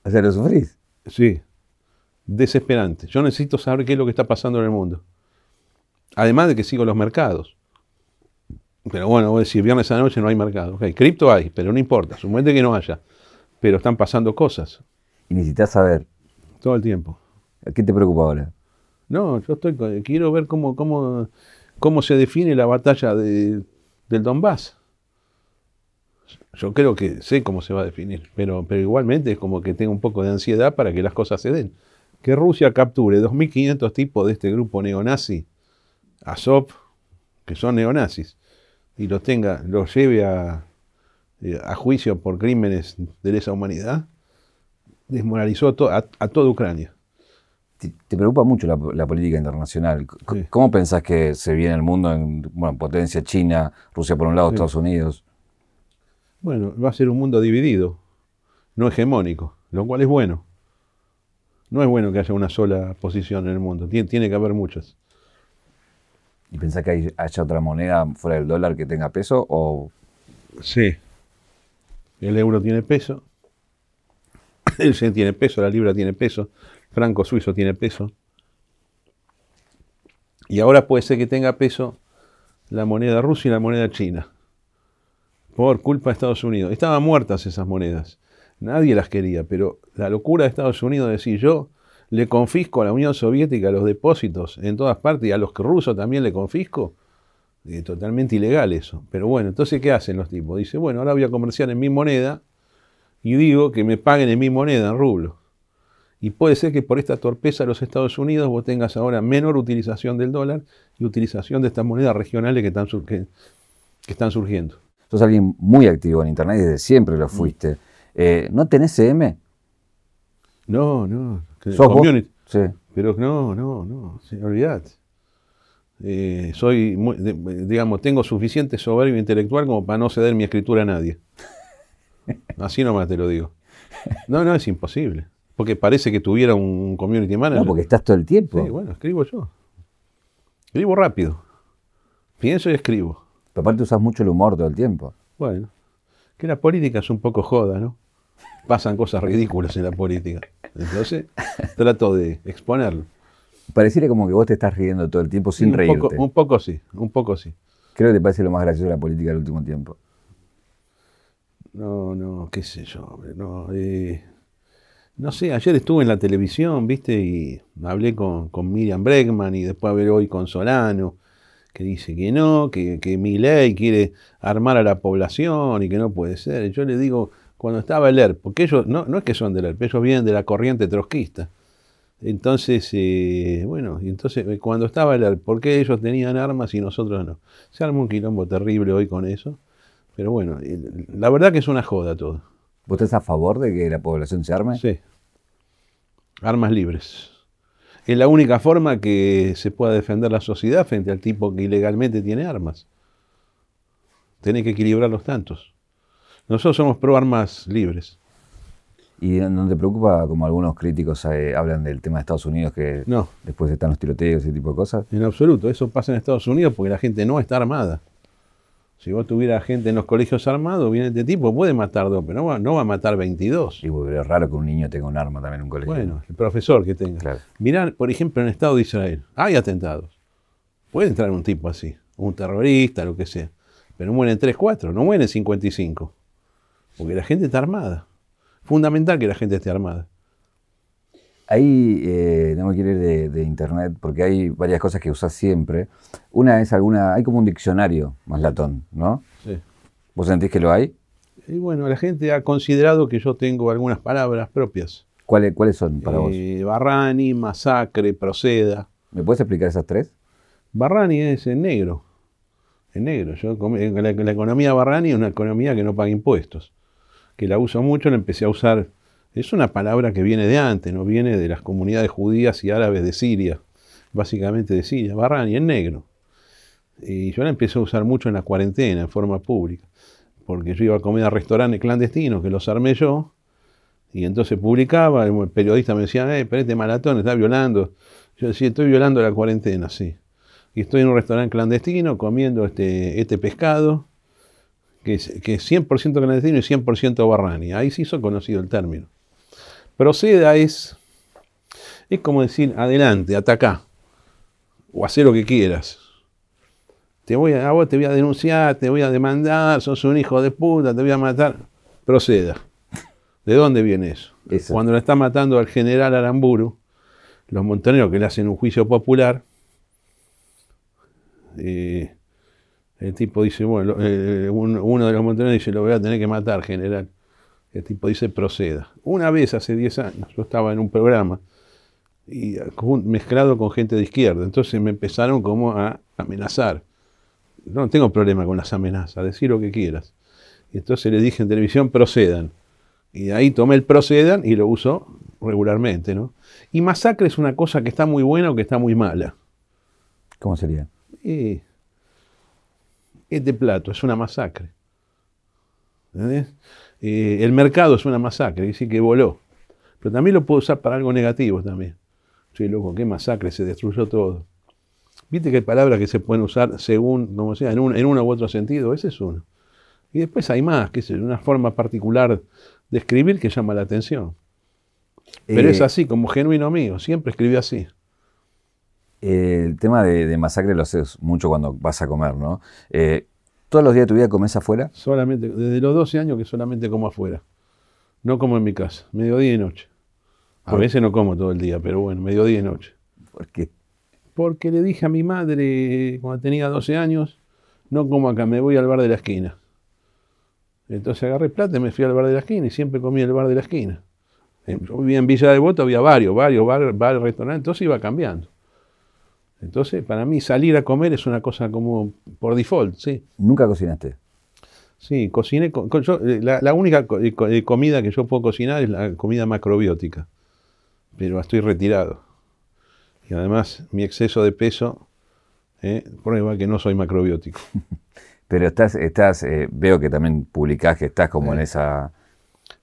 S1: O sea, lo sufrís.
S2: Sí, desesperante. Yo necesito saber qué es lo que está pasando en el mundo. Además de que sigo los mercados. Pero bueno, voy a decir, viernes a la noche no hay mercado. Ok, cripto hay, pero no importa, suponete que no haya. Pero están pasando cosas
S1: Y necesitas saber.
S2: todo el tiempo.
S1: ¿Qué te preocupa ahora?
S2: No, yo estoy, quiero ver cómo, cómo, cómo se define la batalla de- del Donbass. Yo creo que sé cómo se va a definir, pero, pero igualmente es como que tengo un poco de ansiedad para que las cosas se den. Que Rusia capture 2.500 tipos de este grupo neonazi, Azov, que son neonazis, y los tenga, los lleve a, eh, a juicio por crímenes de lesa humanidad, desmoralizó to- a- a toda Ucrania.
S1: Te, te preocupa mucho la, la política internacional. C-
S2: Sí.
S1: ¿Cómo pensás que se viene el mundo en bueno, potencia China, Rusia por un lado,
S2: Sí.
S1: Estados Unidos?
S2: Bueno, va a ser un mundo dividido, no hegemónico, lo cual es bueno. No es bueno que haya una sola posición en el mundo, tiene, tiene que haber muchas.
S1: ¿Y pensás que hay- haya otra moneda fuera del dólar que tenga peso? ¿O
S2: Sí. El euro tiene peso, el yen tiene peso, la libra tiene peso, franco suizo tiene peso. Y ahora puede ser que tenga peso la moneda rusa y la moneda china. por culpa de Estados Unidos. Estaban muertas esas monedas. Nadie las quería, pero la locura de Estados Unidos es decir, yo le confisco a la Unión Soviética los depósitos en todas partes y a los rusos también le confisco. Totalmente ilegal eso. Pero bueno, entonces, ¿qué hacen los tipos? Dice, bueno, ahora voy a comerciar en mi moneda y digo que me paguen en mi moneda, en rublo. Y puede ser que por esta torpeza de los Estados Unidos vos tengas ahora menor utilización del dólar y utilización de estas monedas regionales que están, que, están surgiendo.
S1: Sos alguien muy activo en Internet, desde siempre lo mm. fuiste. Eh, ¿No tenés CM?
S2: No, no.
S1: ¿Sos community.
S2: Sí. Pero no, no, no, olvidate. Eh, soy, digamos, tengo suficiente soberbia intelectual como para no ceder mi escritura a nadie. Así nomás te lo digo. No, no, es imposible. Porque parece que tuviera un community manager.
S1: No, porque estás todo el tiempo.
S2: Sí, bueno, escribo yo. Escribo rápido. Pienso y escribo.
S1: Pero aparte usas mucho el humor todo el tiempo.
S2: Bueno, que la política es un poco joda, ¿no? Pasan cosas ridículas en la política. Entonces, trato de exponerlo.
S1: Pareciera como que vos te estás riendo todo el tiempo sin reírte.
S2: un poco sí, un poco sí.
S1: Creo que te parece lo más gracioso de la política del último tiempo.
S2: No, no, qué sé yo, hombre, no. Eh, no sé, ayer estuve en la televisión, viste, y hablé con, Miriam Bregman y después hablé hoy con Solano, que dice que no, que, que mi ley quiere armar a la población y que no puede ser. Yo le digo, cuando estaba el ERP, porque ellos, no, no es que son del ERP, ellos vienen de la corriente trotskista. Entonces, eh, bueno, entonces eh, cuando estaba el ERP, ¿por qué ellos tenían armas y nosotros no? Se armó un quilombo terrible hoy con eso. Pero bueno, la verdad que es una joda todo.
S1: ¿Vos estás a favor de que la población se arme?
S2: Sí. Armas libres. Es la única forma que se pueda defender la sociedad frente al tipo que ilegalmente tiene armas. Tenés que equilibrar los tantos. Nosotros somos pro armas libres.
S1: ¿Y no te preocupa, como algunos críticos eh, hablan del tema de Estados Unidos, que
S2: no.
S1: después están los tiroteos y ese tipo de cosas?
S2: En absoluto, eso pasa en Estados Unidos porque la gente no está armada. Si vos tuvieras gente en los colegios armados, viene este tipo, puede matar dos, pero no va, no va a matar 22.
S1: Y pero es raro que un niño tenga un arma también en un colegio.
S2: Bueno, el profesor que tenga. Claro. Mirá, por ejemplo, en el Estado de Israel, hay atentados. Puede entrar un tipo así, un terrorista, lo que sea. Pero mueren 3, 4, no mueren 55. Porque la gente está armada. Fundamental que la gente esté armada.
S1: Ahí eh, no me quiero ir de, internet porque hay varias cosas que usas siempre. Una es alguna, hay como un diccionario más latón, ¿no?
S2: Sí.
S1: ¿Vos sentís que lo hay?
S2: Y bueno, la gente ha considerado que yo tengo algunas palabras propias.
S1: ¿Cuáles, ¿cuáles son para vos?
S2: Eh, Barrani, masacre, proceda.
S1: ¿Me puedes explicar esas tres?
S2: Barrani es en negro. En negro. Yo, la, la economía Barrani es una economía que no paga impuestos que la uso mucho, la empecé a usar. Es una palabra que viene de antes, no viene de las comunidades judías y árabes de Siria, básicamente de Siria, Barrani, en negro. Y yo la empecé a usar mucho en la cuarentena, en forma pública, porque yo iba a comer a restaurantes clandestinos que los armé yo, y entonces publicaba, el periodista me decía, eh, pero este maratón está violando. Yo decía, estoy violando la cuarentena, sí. Y estoy en un restaurante clandestino comiendo este, este pescado, que es, que 100% clandestino y 100% barrani. Ahí se hizo conocido el término. Proceda es, es como decir, adelante, ataca, o hacer lo que quieras. Te voy a, vos te voy a denunciar, te voy a demandar, sos un hijo de puta, te voy a matar. Proceda. ¿De dónde viene eso? Cuando le está matando al general Aramburu, los montoneros que le hacen un juicio popular, eh, el tipo dice, bueno, eh, uno de los montoneros dice, lo voy a tener que matar, general. El tipo dice, proceda. Una vez, hace 10 años, yo estaba en un programa y mezclado con gente de izquierda. Entonces me empezaron como a amenazar. No tengo problema con las amenazas, decir lo que quieras. Y entonces le dije en televisión, procedan. Y de ahí tomé el procedan y lo uso regularmente, ¿no? Y masacre es una cosa que está muy buena o que está muy mala.
S1: ¿Cómo sería?
S2: Y este plato es una masacre. Eh, el mercado es una masacre, dice que voló. Pero también lo puedo usar para algo negativo también. Sí, loco, qué masacre, se destruyó todo. Viste que hay palabras que se pueden usar según, como sea, en, un, en uno u otro sentido, ese es uno. Y después hay más, que es una forma particular de escribir que llama la atención. Pero es eh, así, como genuino mío, siempre escribí así.
S1: El tema de, masacre lo haces mucho cuando vas a comer, ¿no? Eh, ¿Todos los días de tu vida comes afuera?
S2: Solamente, desde los 12 años que solamente como afuera. No como en mi casa, mediodía y noche. A
S1: ¿Por?
S2: veces no como todo el día, pero bueno, mediodía y noche.
S1: Porque
S2: Porque le dije a mi madre cuando tenía 12 años, no como acá, me voy al bar de la esquina. Entonces agarré plata y me fui al bar de la esquina y siempre comí en el bar de la esquina. Yo vivía en Villa Devoto, había varios, varios bar, bar, restaurantes, entonces iba cambiando. Entonces, para mí salir a comer es una cosa como por default, sí.
S1: nunca cocinaste.
S2: Sí, cociné. co- co- yo, eh, la, la única co- eh, eh, comida que yo puedo cocinar es la comida macrobiótica. Pero estoy retirado. Y además, mi exceso de peso eh, prueba que no soy macrobiótico.
S1: Pero estás, estás eh, veo que también publicás que estás como en esa...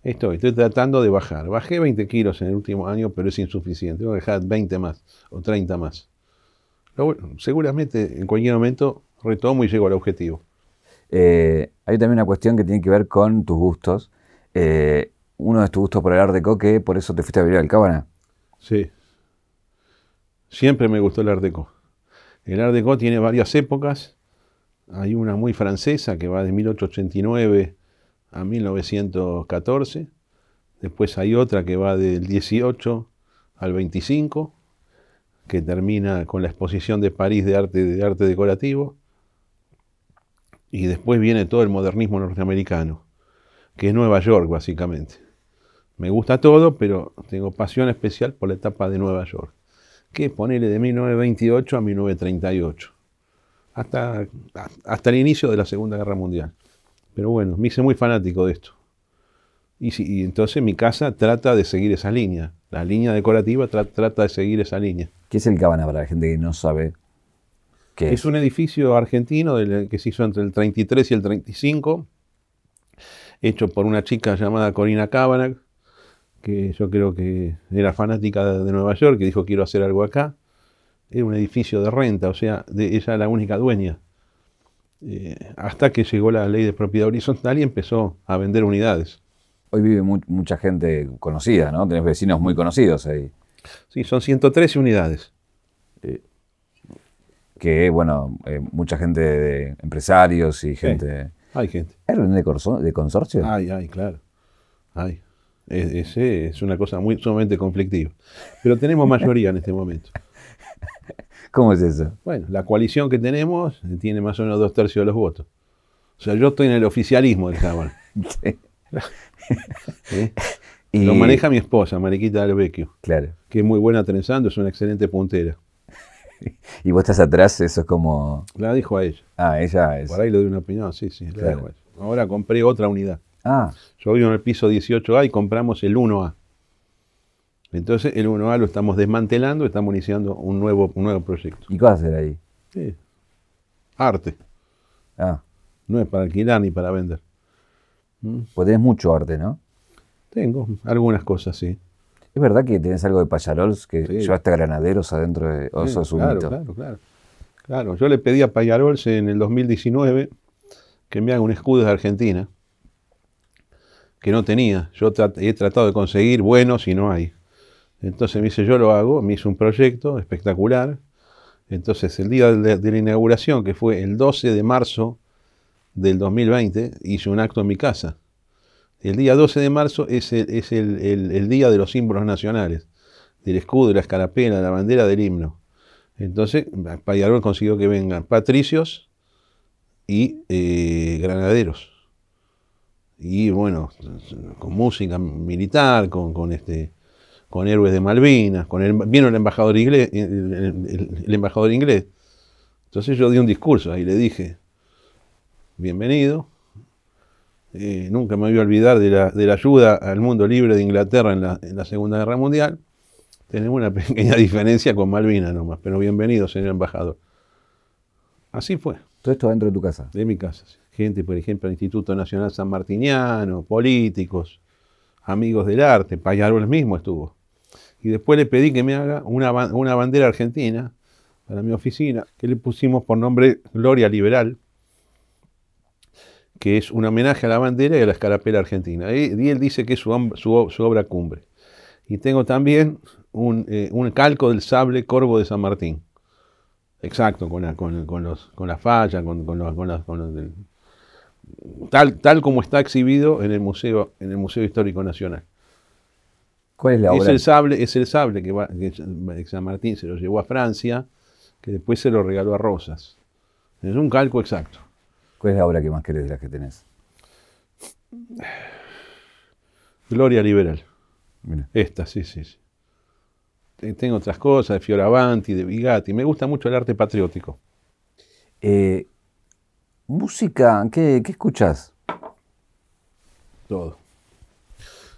S2: Estoy, estoy tratando de bajar. Bajé 20 kilos en el último año, pero es insuficiente. Tengo que dejar 20 más o 30 más. Bueno, seguramente en cualquier momento retomo y llego al objetivo.
S1: Eh, hay también una cuestión que tiene que ver con tus gustos. Eh, uno de tus gustos por el Art Deco, que por eso te fuiste a vivir al Cábana.
S2: Sí. Siempre me gustó el Art Deco. El Art Deco tiene varias épocas. Hay una muy francesa que va de 1889 a 1914. Después hay otra que va del 18 al 25, que termina con la exposición de París de arte, de arte decorativo. Y después viene todo el modernismo norteamericano, que es Nueva York básicamente. Me gusta todo, pero tengo pasión especial por la etapa de Nueva York, que ponele de 1928 a 1938, hasta, hasta el inicio de la Segunda Guerra Mundial. Pero bueno, me hice muy fanático de esto. Y, si- y entonces mi casa trata de seguir esa línea. La línea decorativa tra- trata de seguir esa línea.
S1: ¿Qué es el Cábana para la gente que no sabe qué es?
S2: Es un edificio argentino del- que se hizo entre el 33 y el 35, hecho por una chica llamada Corina Kavanagh, que yo creo que era fanática de de Nueva York, que dijo quiero hacer algo acá. Era un edificio de renta, o sea, de, ella era la única dueña. Eh, hasta que llegó la ley de propiedad horizontal y empezó a vender unidades.
S1: Hoy vive mu- mucha gente conocida, ¿no? Tenés vecinos muy conocidos ahí.
S2: Sí, son 113 unidades.
S1: Que, bueno, eh, mucha gente de empresarios y gente...
S2: Hay gente.
S1: ¿Hay reunión de, consorcio?
S2: Ay, ay, claro. Ay. Es, es una cosa muy sumamente conflictiva. Pero tenemos mayoría en este momento.
S1: ¿Cómo es eso?
S2: Bueno, la coalición que tenemos tiene más o menos dos tercios de los votos. O sea, yo estoy en el oficialismo del Cámara.
S1: Sí.
S2: ¿eh?
S1: Y-
S2: Lo maneja mi esposa, Mariquita del Vecchio,
S1: Claro.
S2: que es muy buena trenzando, es una excelente puntera.
S1: Y vos estás atrás, eso es como...
S2: La dijo a ella.
S1: Ah, ella es...
S2: Por ahí le doy una opinión, sí, sí, la
S1: Claro.
S2: dejo a ella. Ahora compré otra unidad.
S1: Ah,
S2: Yo vivo en el piso 18A y compramos el 1A. Entonces el 1A lo estamos desmantelando, estamos iniciando un nuevo, un nuevo proyecto.
S1: ¿y qué vas a hacer ahí?
S2: Sí. Arte,
S1: Ah,
S2: no es para alquilar ni para vender.
S1: Pues tenés mucho arte, ¿no?
S2: Tengo algunas cosas, sí.
S1: ¿Es verdad que tenés algo de payarols que
S2: Sí.
S1: llevaste granaderos adentro de... O
S2: Sí,
S1: eso es un
S2: claro, claro, claro. Claro, yo le pedí a Payarols en el 2019 que me haga un escudo de Argentina, que no tenía. Yo trat- he tratado de conseguir buenos y no hay. Entonces me dice, yo lo hago, me hizo un proyecto espectacular. Entonces el día de, de la inauguración, que fue el 12 de marzo del 2020, hice un acto en mi casa. El día 12 de marzo es el, es el- el- día de los símbolos nacionales, del escudo, de la escarapela, la bandera, del himno. Entonces, Payarol consiguió que vengan patricios y eh, granaderos. Y bueno, con música militar, con, con este, con héroes de Malvinas, con el, vino el embajador inglés, el- el embajador inglés. Entonces yo di un discurso ahí, le dije, bienvenido, eh, nunca me voy a olvidar de la, de la ayuda al mundo libre de Inglaterra en la, en la Segunda Guerra Mundial. Tenemos una pequeña diferencia con Malvinas nomás, pero bienvenido, señor embajador. Así fue,
S1: Todo esto dentro de tu casa.
S2: de mi casa. Gente, por ejemplo, del Instituto Nacional San Martiniano, políticos, amigos del arte, Payarol mismo estuvo. Y después le pedí que me haga una bandera argentina para mi oficina, que le pusimos por nombre Gloria Liberal, que es un homenaje a la bandera y a la escarapela argentina. Y, él dice que es su, obra cumbre. Y tengo también un, eh, un calco del sable corvo de San Martín. Exacto, con la, con, con los, con la falla, con, con los, con los del- tal, tal como está exhibido en el Museo, en el Museo Histórico Nacional.
S1: ¿Cuál es la
S2: Es
S1: obra?
S2: el sable, es el sable que, va- que San Martín se lo llevó a Francia, que después se lo regaló a Rosas. Es un calco exacto.
S1: ¿Cuál es la obra que más querés de las que tenés?
S2: Gloria liberal.
S1: Mira.
S2: Esta, sí, sí, sí. Te- Tengo otras cosas, de Fioravanti, de Bigatti. Me gusta mucho el arte patriótico.
S1: Eh, música, ¿qué, qué escuchás?
S2: Todo.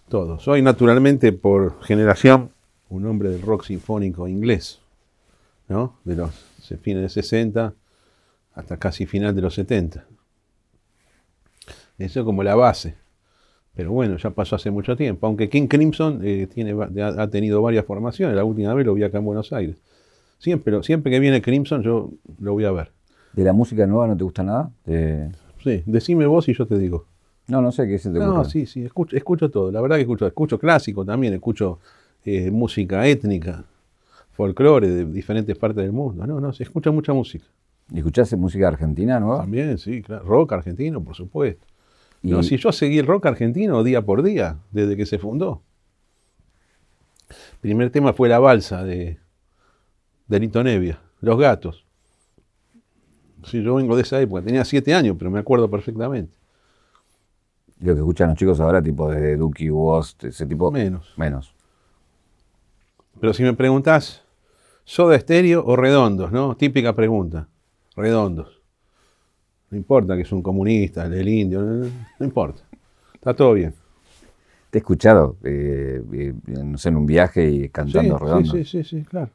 S2: Todo. Soy naturalmente, por generación, un hombre del rock sinfónico inglés. ¿No? De los fines de 60 hasta casi final de los 70. Eso como la base. Pero bueno, ya pasó hace mucho tiempo. Aunque King Crimson eh, tiene, ha ha tenido varias formaciones. La última vez lo vi acá en Buenos Aires. Siempre, siempre que viene Crimson yo lo voy a ver.
S1: ¿De la música nueva no te gusta nada?
S2: Sí, decime vos y yo te digo.
S1: No, no sé qué se te
S2: No,
S1: ocurre.
S2: sí, sí, escucho, escucho todo. La verdad que escucho, escucho clásico también, escucho eh, música étnica, folclore de diferentes partes del mundo. No, no, se escucha mucha música.
S1: ¿Y escuchás música argentina nueva?
S2: También, sí, claro. Rock argentino, por supuesto. No, si yo seguí el rock argentino día por día, desde que se fundó. Primer tema fue La Balsa de, de Lito Nevia, Los Gatos. Sí, yo vengo de esa época, tenía siete años, pero me acuerdo perfectamente.
S1: Lo que escuchan los chicos ahora, tipo de Duki, Woz, ese tipo.
S2: Menos.
S1: Menos.
S2: Pero si me preguntás, ¿soda estéreo o redondos? ¿no? Típica pregunta. Redondos. No importa que es un comunista, el indio, no, no importa. Está todo bien.
S1: Te he escuchado, eh, eh, no sé, en un viaje y cantando
S2: sí,
S1: redondo.
S2: sí, sí, sí, claro.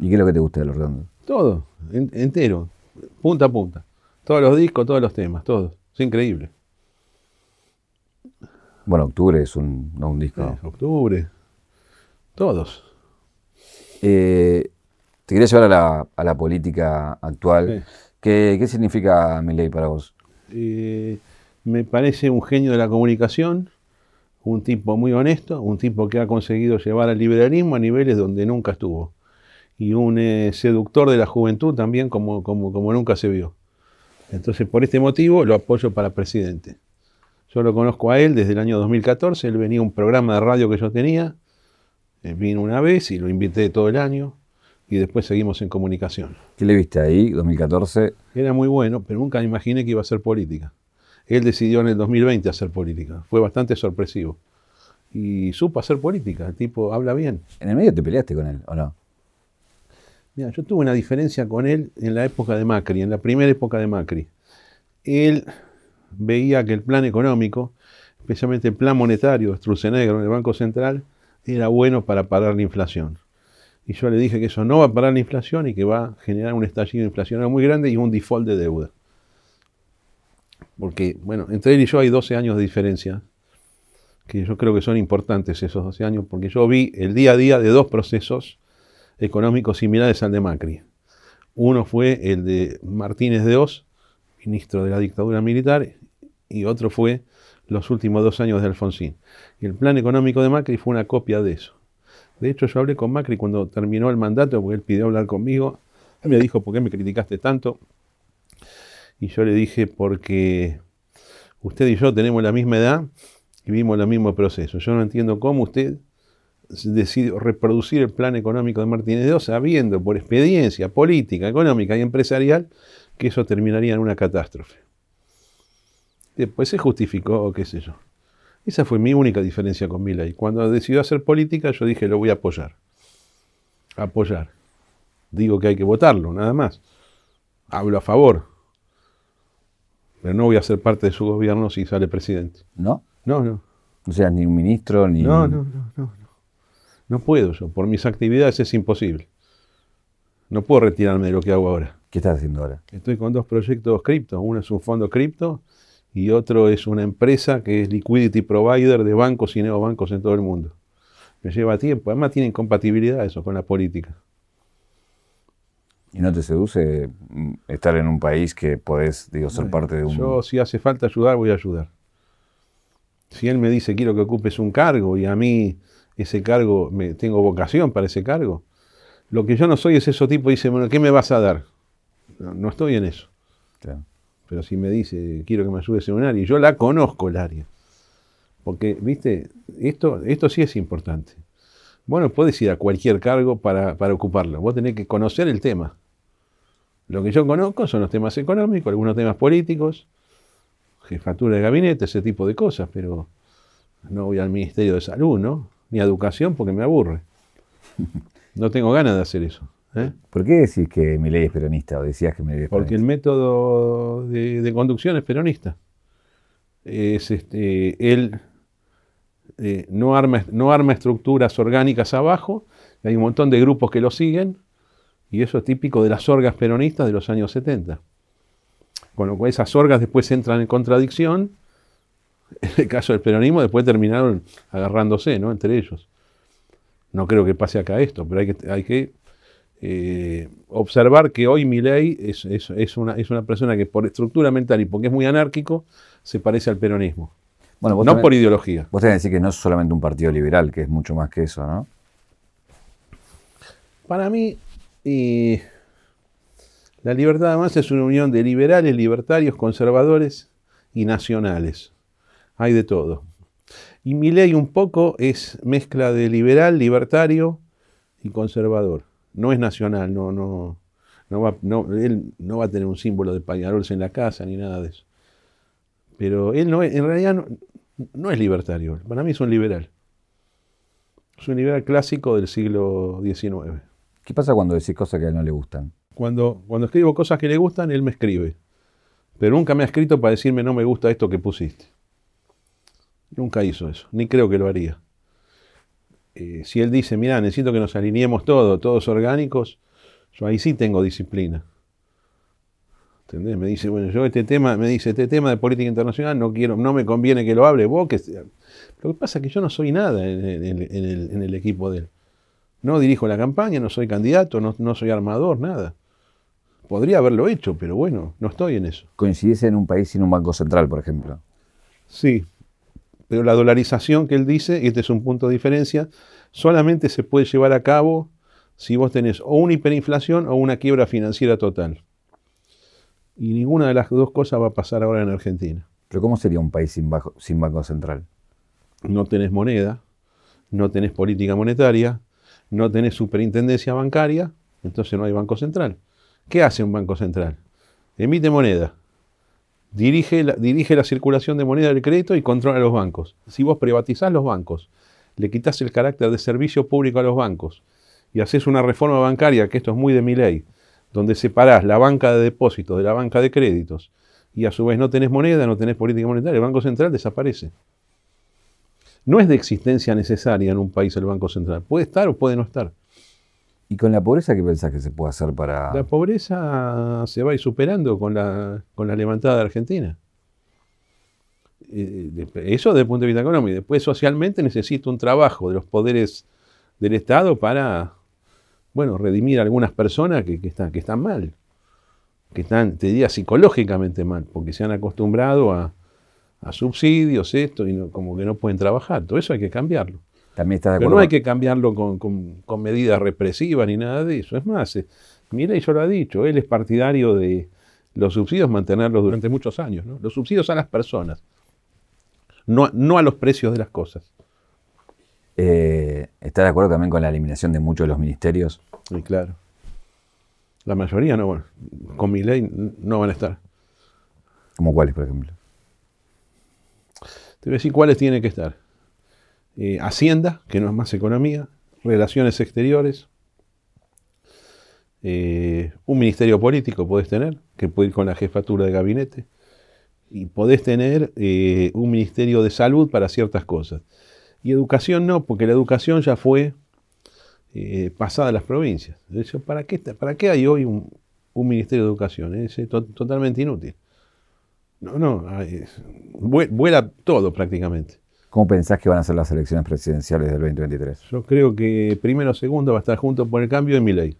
S1: ¿Y qué es lo que te gusta de los redondos?
S2: Todo, en- entero, punta a punta. Todos los discos, todos los temas, todos. Es increíble.
S1: Bueno, Octubre es un, no un disco.
S2: Octubre, todos.
S1: Eh, te quería llevar a la, a la política actual.
S2: Sí.
S1: ¿Qué, significa Milei para vos?
S2: Eh, me parece un genio de la comunicación, un tipo muy honesto, un tipo que ha conseguido llevar al liberalismo a niveles donde nunca estuvo. Y un eh, seductor de la juventud también como, como, como nunca se vio. Entonces, por este motivo, lo apoyo para presidente. Yo lo conozco a él desde el año 2014, él venía a un programa de radio que yo tenía, eh, vino una vez y lo invité todo el año, y después seguimos en comunicación.
S1: ¿Qué le viste ahí, 2014?
S2: Era muy bueno, pero nunca imaginé que iba a hacer política. Él decidió en el 2020 hacer política. Fue bastante sorpresivo. Y supo hacer política. El tipo habla bien.
S1: ¿En el medio te peleaste con él o no?
S2: Mira, yo tuve una diferencia con él en la época de Macri, en la primera época de Macri. Él veía que el plan económico, especialmente el plan monetario de Sturzenegger en el Banco Central, era bueno para parar la inflación. Y yo le dije que eso no va a parar la inflación y que va a generar un estallido inflacionario muy grande y un default de deuda. Porque, bueno, entre él y yo hay 12 años de diferencia, que yo creo que son importantes esos 12 años, porque yo vi el día a día de dos procesos económicos similares al de Macri. Uno fue el de Martínez de Oz, ministro de la dictadura militar, y otro fue los últimos dos años de Alfonsín. Y el plan económico de Macri fue una copia de eso. De hecho, yo hablé con Macri cuando terminó el mandato, porque él pidió hablar conmigo. Él me dijo, ¿por qué me criticaste tanto? Y yo le dije, porque usted y yo tenemos la misma edad y vimos el mismo proceso. Yo no entiendo cómo usted decidió reproducir el plan económico de Martínez Oz sabiendo por experiencia política, económica y empresarial que eso terminaría en una catástrofe. Después se justificó, qué sé yo. Esa fue mi única diferencia con Milei. Cuando decidió hacer política, yo dije, lo voy a apoyar. Apoyar. Digo que hay que votarlo, nada más. Hablo a favor. Pero no voy a ser parte de su gobierno si sale presidente.
S1: ¿No?
S2: No, no.
S1: No seas ni un ministro ni.
S2: No, no, no, no, no. No puedo yo. Por mis actividades es imposible. No puedo retirarme de lo que hago ahora.
S1: ¿Qué estás haciendo ahora?
S2: Estoy con dos proyectos cripto. Uno es un fondo cripto y otro es una empresa que es liquidity provider de bancos y neobancos en todo el mundo. Me lleva tiempo. Además tiene incompatibilidad eso con la política.
S1: ¿Y no te seduce mm, estar en un país que podés, digo, ser parte de un.
S2: Yo si hace falta ayudar, voy a ayudar. Si él me dice quiero que ocupes un cargo y a mí ese cargo, me, tengo vocación para ese cargo, lo que yo no soy es ese tipo dice, bueno, ¿qué me vas a dar? No, no estoy en eso.
S1: Claro.
S2: Pero si me dice, quiero que me ayudes en un área, y yo la conozco el área. Porque, viste, esto, esto sí es importante. Bueno, puedes ir a cualquier cargo para, para ocuparlo. Vos tenés que conocer el tema. Lo que yo conozco son los temas económicos, algunos temas políticos, jefatura de gabinete, ese tipo de cosas, pero no voy al Ministerio de Salud, ¿no? Ni a Educación porque me aburre. No tengo ganas de hacer eso. ¿Eh?
S1: ¿Por qué decís que mi ley es peronista o decías que mi ley es
S2: Porque el método de, de conducción es peronista. Es este, él eh, no, arma, no arma estructuras orgánicas abajo, hay un montón de grupos que lo siguen, y eso es típico de las orgas peronistas de los años 70. Con lo cual esas orgas después entran en contradicción. En el caso del peronismo, después terminaron agarrándose ¿no? entre ellos. No creo que pase acá esto, pero hay que, hay que eh, observar que hoy Milei es, es, es, una, es una persona que por estructura mental y porque es muy anárquico, se parece al peronismo.
S1: Bueno,
S2: No por ideología.
S1: Vos tenés que decir que no es solamente un partido liberal, que es mucho más que eso, ¿no?
S2: Para mí, eh, la libertad además es una unión de liberales, libertarios, conservadores y nacionales. Hay de todo. Y mi ley un poco es mezcla de liberal, libertario y conservador. No es nacional, no, no, no va, no, él no va a tener un símbolo de Peñarol en la casa ni nada de eso. Pero él no es, en realidad no, no es libertario. Para mí es un liberal. Es un liberal clásico del siglo XIX.
S1: ¿Qué pasa cuando decís cosas que a él no le gustan?
S2: Cuando, cuando escribo cosas que le gustan, él me escribe. Pero nunca me ha escrito para decirme no me gusta esto que pusiste. Nunca hizo eso, ni creo que lo haría. Eh, si él dice, mira, necesito que nos alineemos todos, todos orgánicos, yo ahí sí tengo disciplina. ¿Entendés? Me dice, bueno, yo este tema, me dice, este tema de política internacional no quiero, no me conviene que lo hable vos. Que, sea". lo que pasa es que yo no soy nada en, en- en- en el, en el equipo de él. No dirijo la campaña, no soy candidato, no, no soy armador, nada. Podría haberlo hecho, pero bueno, no estoy en eso.
S1: Coincidís en un país sin un banco central, por ejemplo.
S2: Sí, pero la dolarización que él dice, y este es un punto de diferencia, solamente se puede llevar a cabo si vos tenés o una hiperinflación o una quiebra financiera total. Y ninguna de las dos cosas va a pasar ahora en Argentina.
S1: Pero ¿cómo sería un país sin, bajo- sin banco central?
S2: No tenés moneda, no tenés política monetaria, no tenés superintendencia bancaria, entonces no hay banco central. ¿Qué hace un banco central? Emite moneda, dirige la, dirige la circulación de moneda del crédito y controla los bancos. Si vos privatizás los bancos, le quitas el carácter de servicio público a los bancos y haces una reforma bancaria, que esto es muy de mi ley, donde separás la banca de depósitos de la banca de créditos y a su vez no tenés moneda, no tenés política monetaria, el Banco Central desaparece. No es de existencia necesaria en un país el Banco Central. Puede estar o puede no estar.
S1: ¿Y con la pobreza qué pensás que se puede hacer para...?
S2: La pobreza se va a ir superando con la, con la levantada de Argentina. Eh, Eso desde el punto de vista económico. Después, socialmente, necesita un trabajo de los poderes del Estado para, bueno, redimir a algunas personas que, que están, que están mal. Que están, te diría, psicológicamente mal, porque se han acostumbrado a, a subsidios, esto, y no- como que no pueden trabajar. Todo eso hay que cambiarlo.
S1: También estás de
S2: Pero
S1: acuerdo
S2: no hay que cambiarlo con, con- con medidas represivas ni nada de eso. Es más, eh, Milei ya lo ha dicho, él es partidario de los subsidios mantenerlos durante muchos años. ¿no? Los subsidios a las personas, no, a- no a los precios de las cosas.
S1: Eh, ¿Estás de acuerdo también con la eliminación de muchos de los ministerios?
S2: Y claro, la mayoría no, bueno, con Milei n- no van a estar.
S1: ¿Como cuáles, por ejemplo?
S2: Te voy a decir cuáles tienen que estar. Eh, Hacienda, que no es más economía, Relaciones Exteriores, eh, un ministerio político podés tener, que puede ir con la jefatura de gabinete, y podés tener eh, un ministerio de salud para ciertas cosas. Y educación no, porque la educación ya fue pasada a las provincias. ¿para qué, ¿Para qué hay hoy un, ministerio de educación? Es to- totalmente inútil. No, no, vue- vuela todo prácticamente.
S1: ¿Cómo pensás que van a ser las elecciones presidenciales del 2023?
S2: Yo creo que primero o segundo va a estar junto por el cambio de mi ley.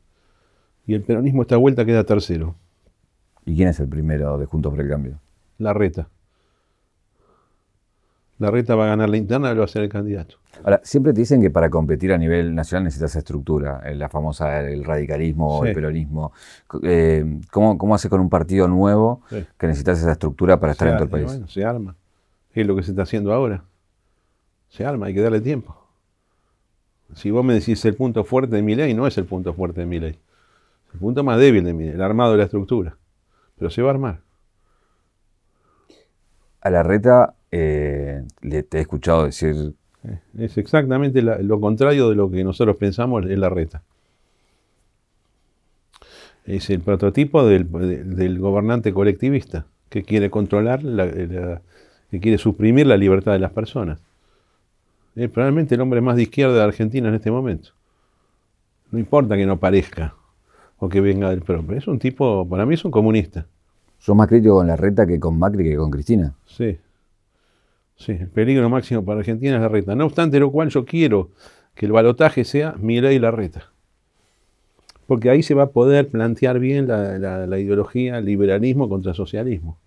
S2: Y el peronismo esta vuelta queda tercero.
S1: ¿Y quién es el primero de Juntos por el Cambio?
S2: La reta. La reta va a ganar la interna, él va a ser el candidato.
S1: Ahora, siempre te dicen que para competir a nivel nacional necesitas estructura, eh, la famosa el radicalismo,
S2: Sí.
S1: el peronismo. Eh, ¿cómo, ¿Cómo hace con un partido nuevo
S2: Sí.
S1: que necesitas esa estructura para estar
S2: Se
S1: en todo el país?
S2: bueno, se arma. Es lo que se está haciendo ahora. Se arma, hay que darle tiempo. Si vos me decís el punto fuerte de mi ley, no es el punto fuerte de mi ley. El punto más débil de mi ley, el armado de la estructura. Pero se va a armar.
S1: A la reta eh, le, te he escuchado decir,
S2: Eh, Es exactamente la- lo contrario de lo que nosotros pensamos en la reta. Es el prototipo del, de- del gobernante colectivista que quiere controlar, la- la- que quiere suprimir la libertad de las personas. Es probablemente el hombre más de izquierda de Argentina en este momento. No importa que no parezca o que venga del propio. Es un tipo, para mí es un comunista.
S1: sos más crítico con la reta que con Macri que con Cristina.
S2: Sí. Sí, el peligro máximo para Argentina es la reta. No obstante lo cual yo quiero que el balotaje sea Milei y la reta. Porque ahí se va a poder plantear bien la, la- la ideología liberalismo contra socialismo.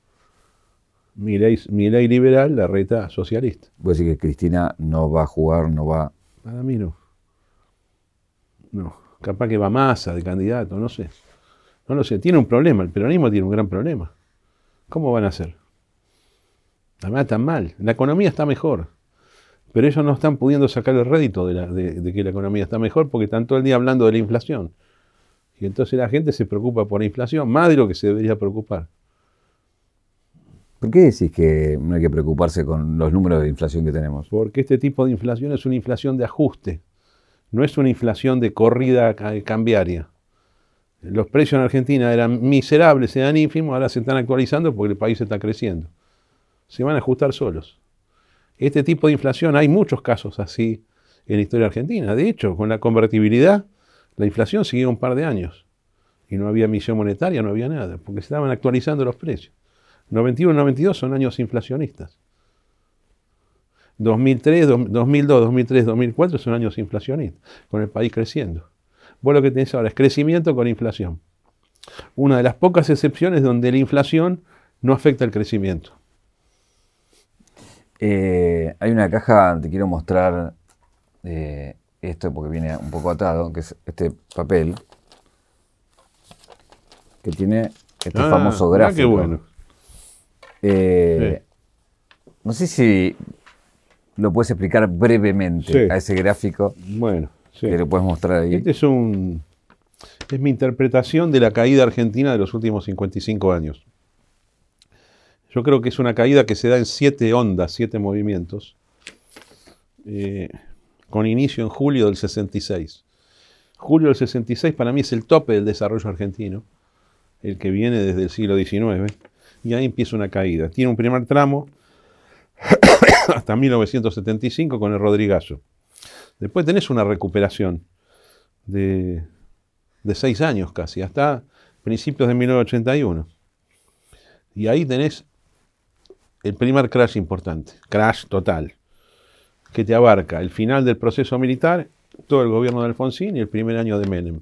S2: Milei, Milei liberal, la reta socialista.
S1: Voy decir que Cristina no va a jugar, no va...
S2: Para mí no. No. Capaz que va masa de candidato, no sé. No lo sé. Tiene un problema. El peronismo tiene un gran problema. ¿Cómo van a hacer? Además están mal. La economía está mejor. Pero ellos no están pudiendo sacar el rédito de, la- de- de que la economía está mejor porque están todo el día hablando de la inflación. Y entonces la gente se preocupa por la inflación más de lo que se debería preocupar.
S1: ¿Por qué decís que no hay que preocuparse con los números de inflación que tenemos?
S2: Porque este tipo de inflación es una inflación de ajuste, no es una inflación de corrida ca- cambiaria. Los precios en Argentina eran miserables, eran ínfimos, ahora se están actualizando porque el país está creciendo. Se van a ajustar solos. Este tipo de inflación, hay muchos casos así en la historia argentina. De hecho, con la convertibilidad, la inflación siguió un par de años. Y no había emisión monetaria, no había nada, porque se estaban actualizando los precios. 91 y 92 son años inflacionistas. 2003, dos- 2002, 2003, 2004 son años inflacionistas, con el país creciendo. Vos lo que tenés ahora es crecimiento con inflación. Una de las pocas excepciones donde la inflación no afecta el crecimiento.
S1: Eh, hay una caja, te quiero mostrar eh, esto porque viene un poco atado, que es este papel, que tiene este
S2: Ah,
S1: famoso gráfico.
S2: Qué bueno.
S1: Eh, No sé si lo puedes explicar brevemente
S2: Sí.
S1: a ese gráfico
S2: Bueno, sí.
S1: que lo puedes mostrar ahí.
S2: Este es un. Es mi interpretación de la caída argentina de los últimos 55 años. Yo creo que es una caída que se da en siete ondas, siete movimientos, eh, con inicio en julio del 66. Julio del 66 para mí es el tope del desarrollo argentino, el que viene desde el siglo XIX, y ahí empieza una caída. Tiene un primer tramo hasta 1975 con el Rodrigazo. Después tenés una recuperación de, de seis años casi, hasta principios de 1981. Y ahí tenés el primer crash importante, crash total, que te abarca el final del proceso militar, todo el gobierno de Alfonsín y el primer año de Menem.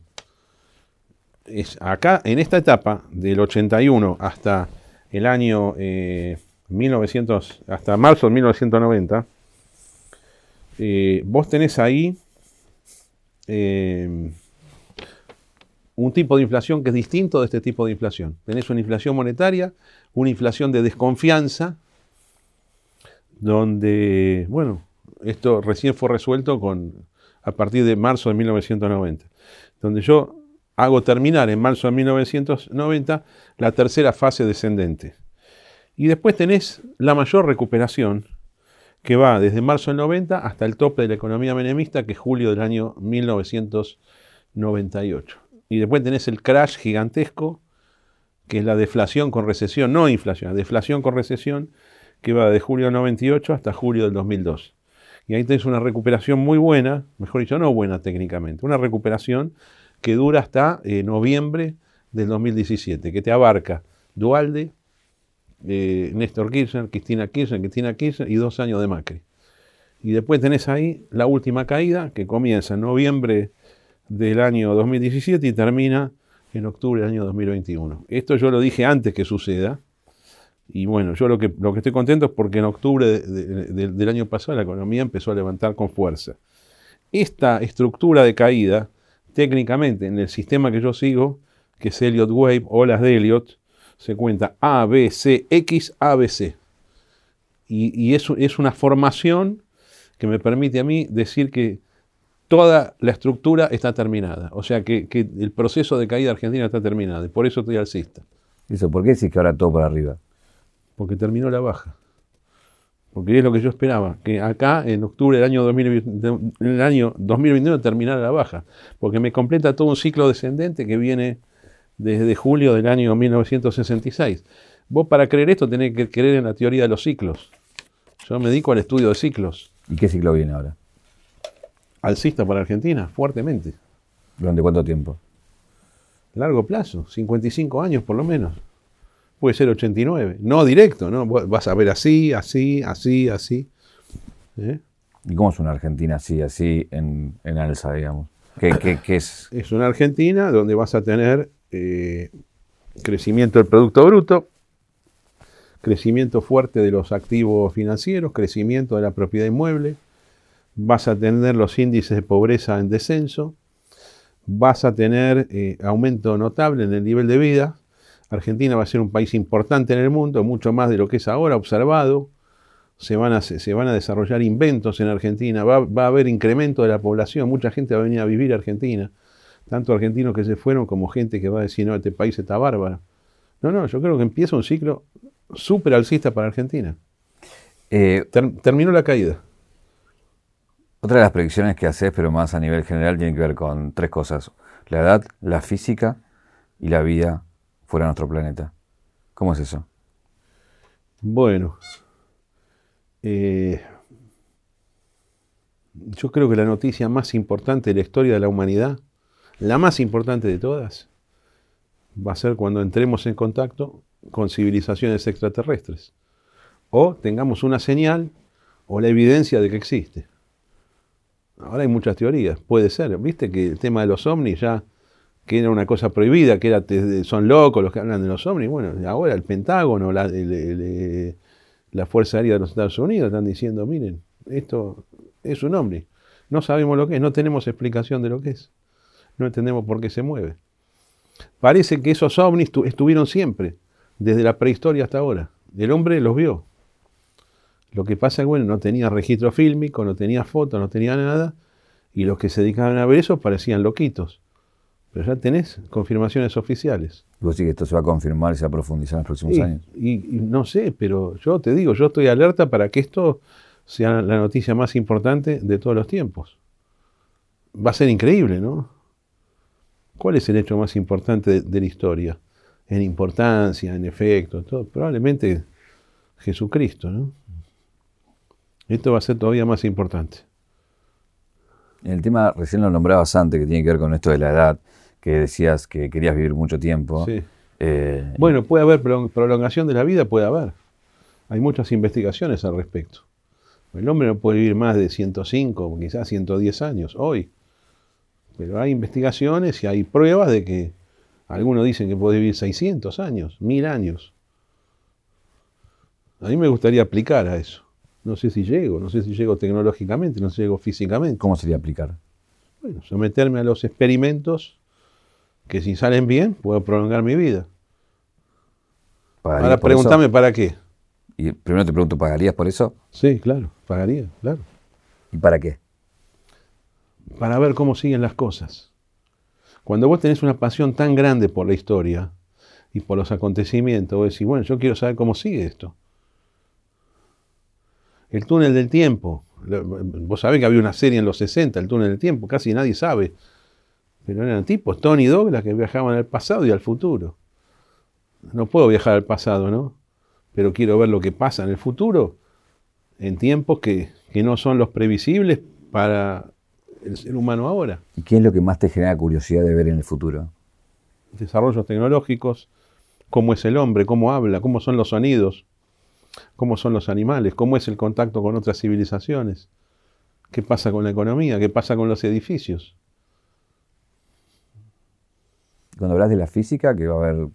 S2: Es acá, en esta etapa, del 81 hasta el año eh, 1900, hasta marzo de 1990, eh, vos tenés ahí eh, un tipo de inflación que es distinto de este tipo de inflación. Tenés una inflación monetaria, una inflación de desconfianza, donde, bueno, esto recién fue resuelto con, a partir de marzo de 1990, donde yo hago terminar en marzo de 1990 la tercera fase descendente. Y después tenés la mayor recuperación, que va desde marzo del 90 hasta el tope de la economía menemista, que es julio del año 1998. Y después tenés el crash gigantesco, que es la deflación con recesión, no inflación, deflación con recesión, que va de julio del 98 hasta julio del 2002. Y ahí tenés una recuperación muy buena, mejor dicho, no buena técnicamente, una recuperación que dura hasta eh, noviembre del 2017, que te abarca Dualde, eh, Néstor Kirchner, Cristina Kirchner, Cristina Kirchner y dos años de Macri. Y después tenés ahí la última caída que comienza en noviembre del año 2017 y termina en octubre del año 2021. Esto yo lo dije antes que suceda, Y bueno, yo lo que, lo que estoy contento es porque en octubre del año pasado la economía empezó a levantar con fuerza. Esta estructura de caída, técnicamente en el sistema que yo sigo, que es Elliott Wave, olas de Elliott, se cuenta A, B, C, X, A, B, C. Y, y es, es una formación que me permite a mí decir que toda la estructura está terminada. O sea que, que, el proceso de caída argentina está terminado. Y por eso estoy alcista.
S1: ¿Eso por qué decís que ahora todo para arriba?
S2: Porque terminó la baja. Porque es lo que yo esperaba, que acá en octubre del año, 2020, en el año 2021 terminara la baja. Porque me completa todo un ciclo descendente que viene desde julio del año 1966. Vos para creer esto tenés que creer en la teoría de los ciclos. Yo me dedico al estudio de ciclos.
S1: ¿Y qué ciclo viene ahora?
S2: Alcista para Argentina, fuertemente.
S1: ¿Durante cuánto tiempo?
S2: Largo plazo, 55 años por lo menos. Puede ser 89. No directo, ¿no? Vas a ver así, así, así, así.
S1: ¿Eh? ¿Y cómo es una Argentina así, así, en, en alza, digamos? ¿Qué, qué, es?
S2: Es una Argentina donde vas a tener eh, crecimiento del Producto Bruto, crecimiento fuerte de los activos financieros, crecimiento de la propiedad inmueble, vas a tener los índices de pobreza en descenso, vas a tener eh, aumento notable en el nivel de vida. Argentina va a ser un país importante en el mundo, mucho más de lo que es ahora, observado. Se van a, se van a desarrollar inventos en Argentina, va, va, a haber incremento de la población, mucha gente va a venir a vivir a Argentina, tanto argentinos que se fueron como gente que va a decir, no, este país está bárbaro. No, no, yo creo que empieza un ciclo súper alcista para Argentina. Eh, terminó la caída.
S1: Otra de las predicciones que haces, pero más a nivel general, tiene que ver con tres cosas. La edad, la física y la vida fuera de nuestro planeta. ¿Cómo es eso?
S2: Bueno, eh, yo creo que la noticia más importante de la historia de la humanidad, la más importante de todas, va a ser cuando entremos en contacto con civilizaciones extraterrestres. O tengamos una señal o la evidencia de que existe. Ahora hay muchas teorías, puede ser. Viste que el tema de los ovnis ya, que era una cosa prohibida, que era, son locos los que hablan de los ovnis. Bueno, ahora el Pentágono, la, la Fuerza Aérea de los Estados Unidos están diciendo, miren, esto es un ovni. No sabemos lo que es, no tenemos explicación de lo que es. No entendemos por qué se mueve. Parece que esos ovnis estuvieron siempre, desde la prehistoria hasta ahora. El hombre los vio. Lo que pasa es que, bueno, no tenía registro fílmico, no tenía fotos, no tenía nada, y los que se dedicaban a ver eso parecían loquitos. Pero ya tenés confirmaciones oficiales.
S1: ¿Vos sí que esto se va a confirmar y se va a profundizar en los próximos años?
S2: Y, no sé, pero yo te digo, yo estoy alerta para que esto sea la noticia más importante de todos los tiempos. Va a ser increíble, ¿no? ¿Cuál es el hecho más importante de, la historia? En importancia, en efecto, todo. Probablemente Jesucristo, ¿no? Esto va a ser todavía más importante.
S1: El tema, recién lo nombrabas antes, que tiene que ver con esto de la edad, que decías que querías vivir mucho tiempo. Sí.
S2: Eh, bueno, puede haber prolongación de la vida, puede haber. Hay muchas investigaciones al respecto. El hombre no puede vivir más de 105, quizás 110 años hoy. Pero hay investigaciones y hay pruebas de que algunos dicen que puede vivir 600 años, 1000 años. A mí me gustaría aplicar a eso. No sé si llego, no sé si llego tecnológicamente, no sé si llego físicamente.
S1: ¿Cómo sería aplicar?
S2: Bueno, someterme a los experimentos que si salen bien, puedo prolongar mi vida. Ahora pregúntame para qué.
S1: Y primero te pregunto, ¿pagarías por eso?
S2: Sí, claro, pagaría, claro.
S1: ¿Y para qué?
S2: Para ver cómo siguen las cosas. Cuando vos tenés una pasión tan grande por la historia y por los acontecimientos, vos decís, bueno, yo quiero saber cómo sigue esto. El túnel del tiempo. Vos sabés que había una serie en los 60, el túnel del tiempo, casi nadie sabe. Pero eran tipos, Tony y Douglas, que viajaban al pasado y al futuro. No puedo viajar al pasado, ¿no? Pero quiero ver lo que pasa en el futuro, en tiempos que, que no son los previsibles para el ser humano ahora.
S1: ¿Y qué es lo que más te genera curiosidad de ver en el futuro?
S2: Desarrollos tecnológicos, cómo es el hombre, cómo habla, cómo son los sonidos, cómo son los animales, cómo es el contacto con otras civilizaciones, qué pasa con la economía, qué pasa con los edificios.
S1: Cuando hablas de la física, que va a haber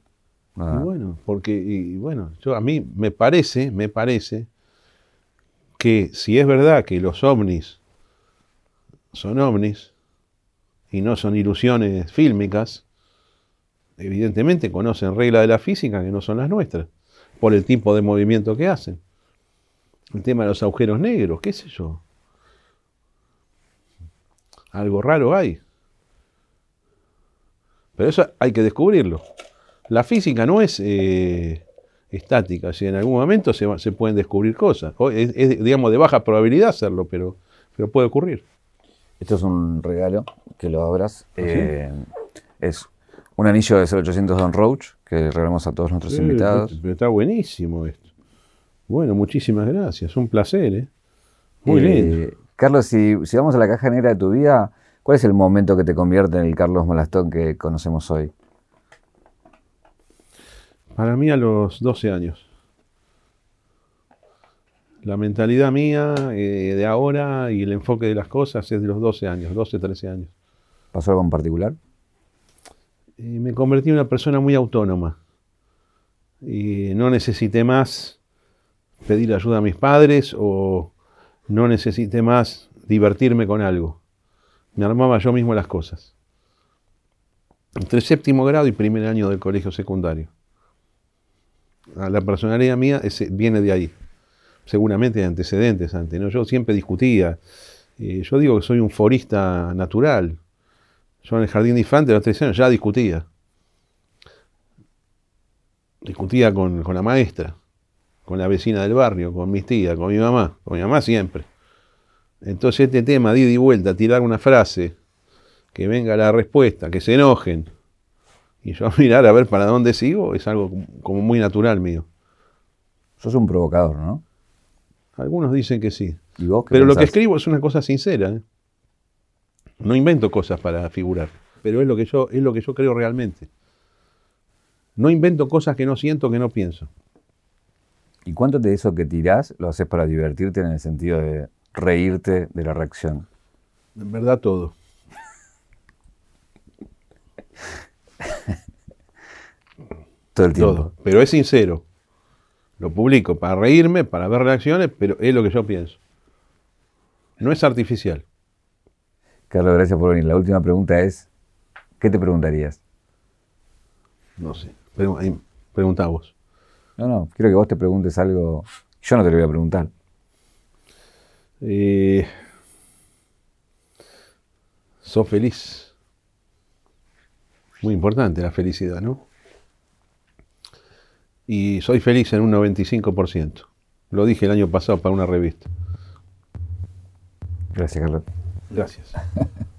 S2: Y bueno, porque, y bueno, yo a mí me parece, me parece que si es verdad que los ovnis son ovnis y no son ilusiones fílmicas, evidentemente conocen reglas de la física que no son las nuestras, por el tipo de movimiento que hacen. El tema de los agujeros negros, qué sé yo. Algo raro hay. Pero eso hay que descubrirlo. La física no es eh, estática, si en algún momento se, pueden descubrir cosas. O Es, es, digamos, de baja probabilidad hacerlo, pero, pero puede ocurrir.
S1: Esto es un regalo, que lo abras.
S2: ¿Ah, sí?
S1: Eh, es un anillo de 0800 Don Roach, que regalamos a todos nuestros invitados.
S2: Pero está buenísimo esto. Bueno, muchísimas gracias. Un placer, ¿eh? Muy
S1: Eh,
S2: lindo.
S1: Carlos, si, si vamos a la caja negra de tu vida, ¿cuál es el momento que te convierte en el Carlos Molastón que conocemos hoy?
S2: Para mí a los 12 años. La mentalidad mía eh, de ahora y el enfoque de las cosas es de los 12 años, 12, 13 años.
S1: ¿Pasó algo en particular?
S2: Me convertí en una persona muy autónoma. Y no necesité más pedir ayuda a mis padres o no necesité más divertirme con algo. Me armaba yo mismo las cosas. Entre séptimo grado y primer año del colegio secundario. Ah, La personalidad mía ese- viene de ahí. Seguramente de antecedentes antes. ¿no? Yo siempre discutía. Eh, yo digo que soy un forista natural. Yo en el jardín de infantes a los 13 años ya discutía. Discutía con, con la maestra, con la vecina del barrio, con mis tías, con mi mamá, con mi mamá siempre. Entonces este tema de ida y vuelta, tirar una frase, que venga la respuesta, que se enojen, y yo mirar a ver para dónde sigo, es algo como- muy natural mío.
S1: Sos un provocador, ¿no?
S2: Algunos dicen que sí.
S1: ¿Y vos qué
S2: Pero lo que escribo es una cosa sincera. ¿eh? No invento cosas para figurar, pero es lo que yo, es lo que yo creo realmente. No invento cosas que no siento, que no pienso.
S1: ¿Y cuánto de eso que tirás lo haces para divertirte en el sentido de reírte de la reacción?
S2: En verdad todo.
S1: Todo el tiempo.
S2: Todo. Pero es sincero. Lo publico para reírme, para ver reacciones, pero es lo que yo pienso. No es artificial.
S1: Carlos, gracias por venir. La última pregunta es, ¿qué te preguntarías?
S2: No sé. Preguntá vos.
S1: No, no, quiero que vos te preguntes algo. Yo no te lo voy a preguntar.
S2: Eh, ¿Sos feliz? Muy importante la felicidad, ¿no? Y soy feliz en un 95%. Lo dije el año pasado para una revista.
S1: Gracias, Carlos.
S2: Gracias.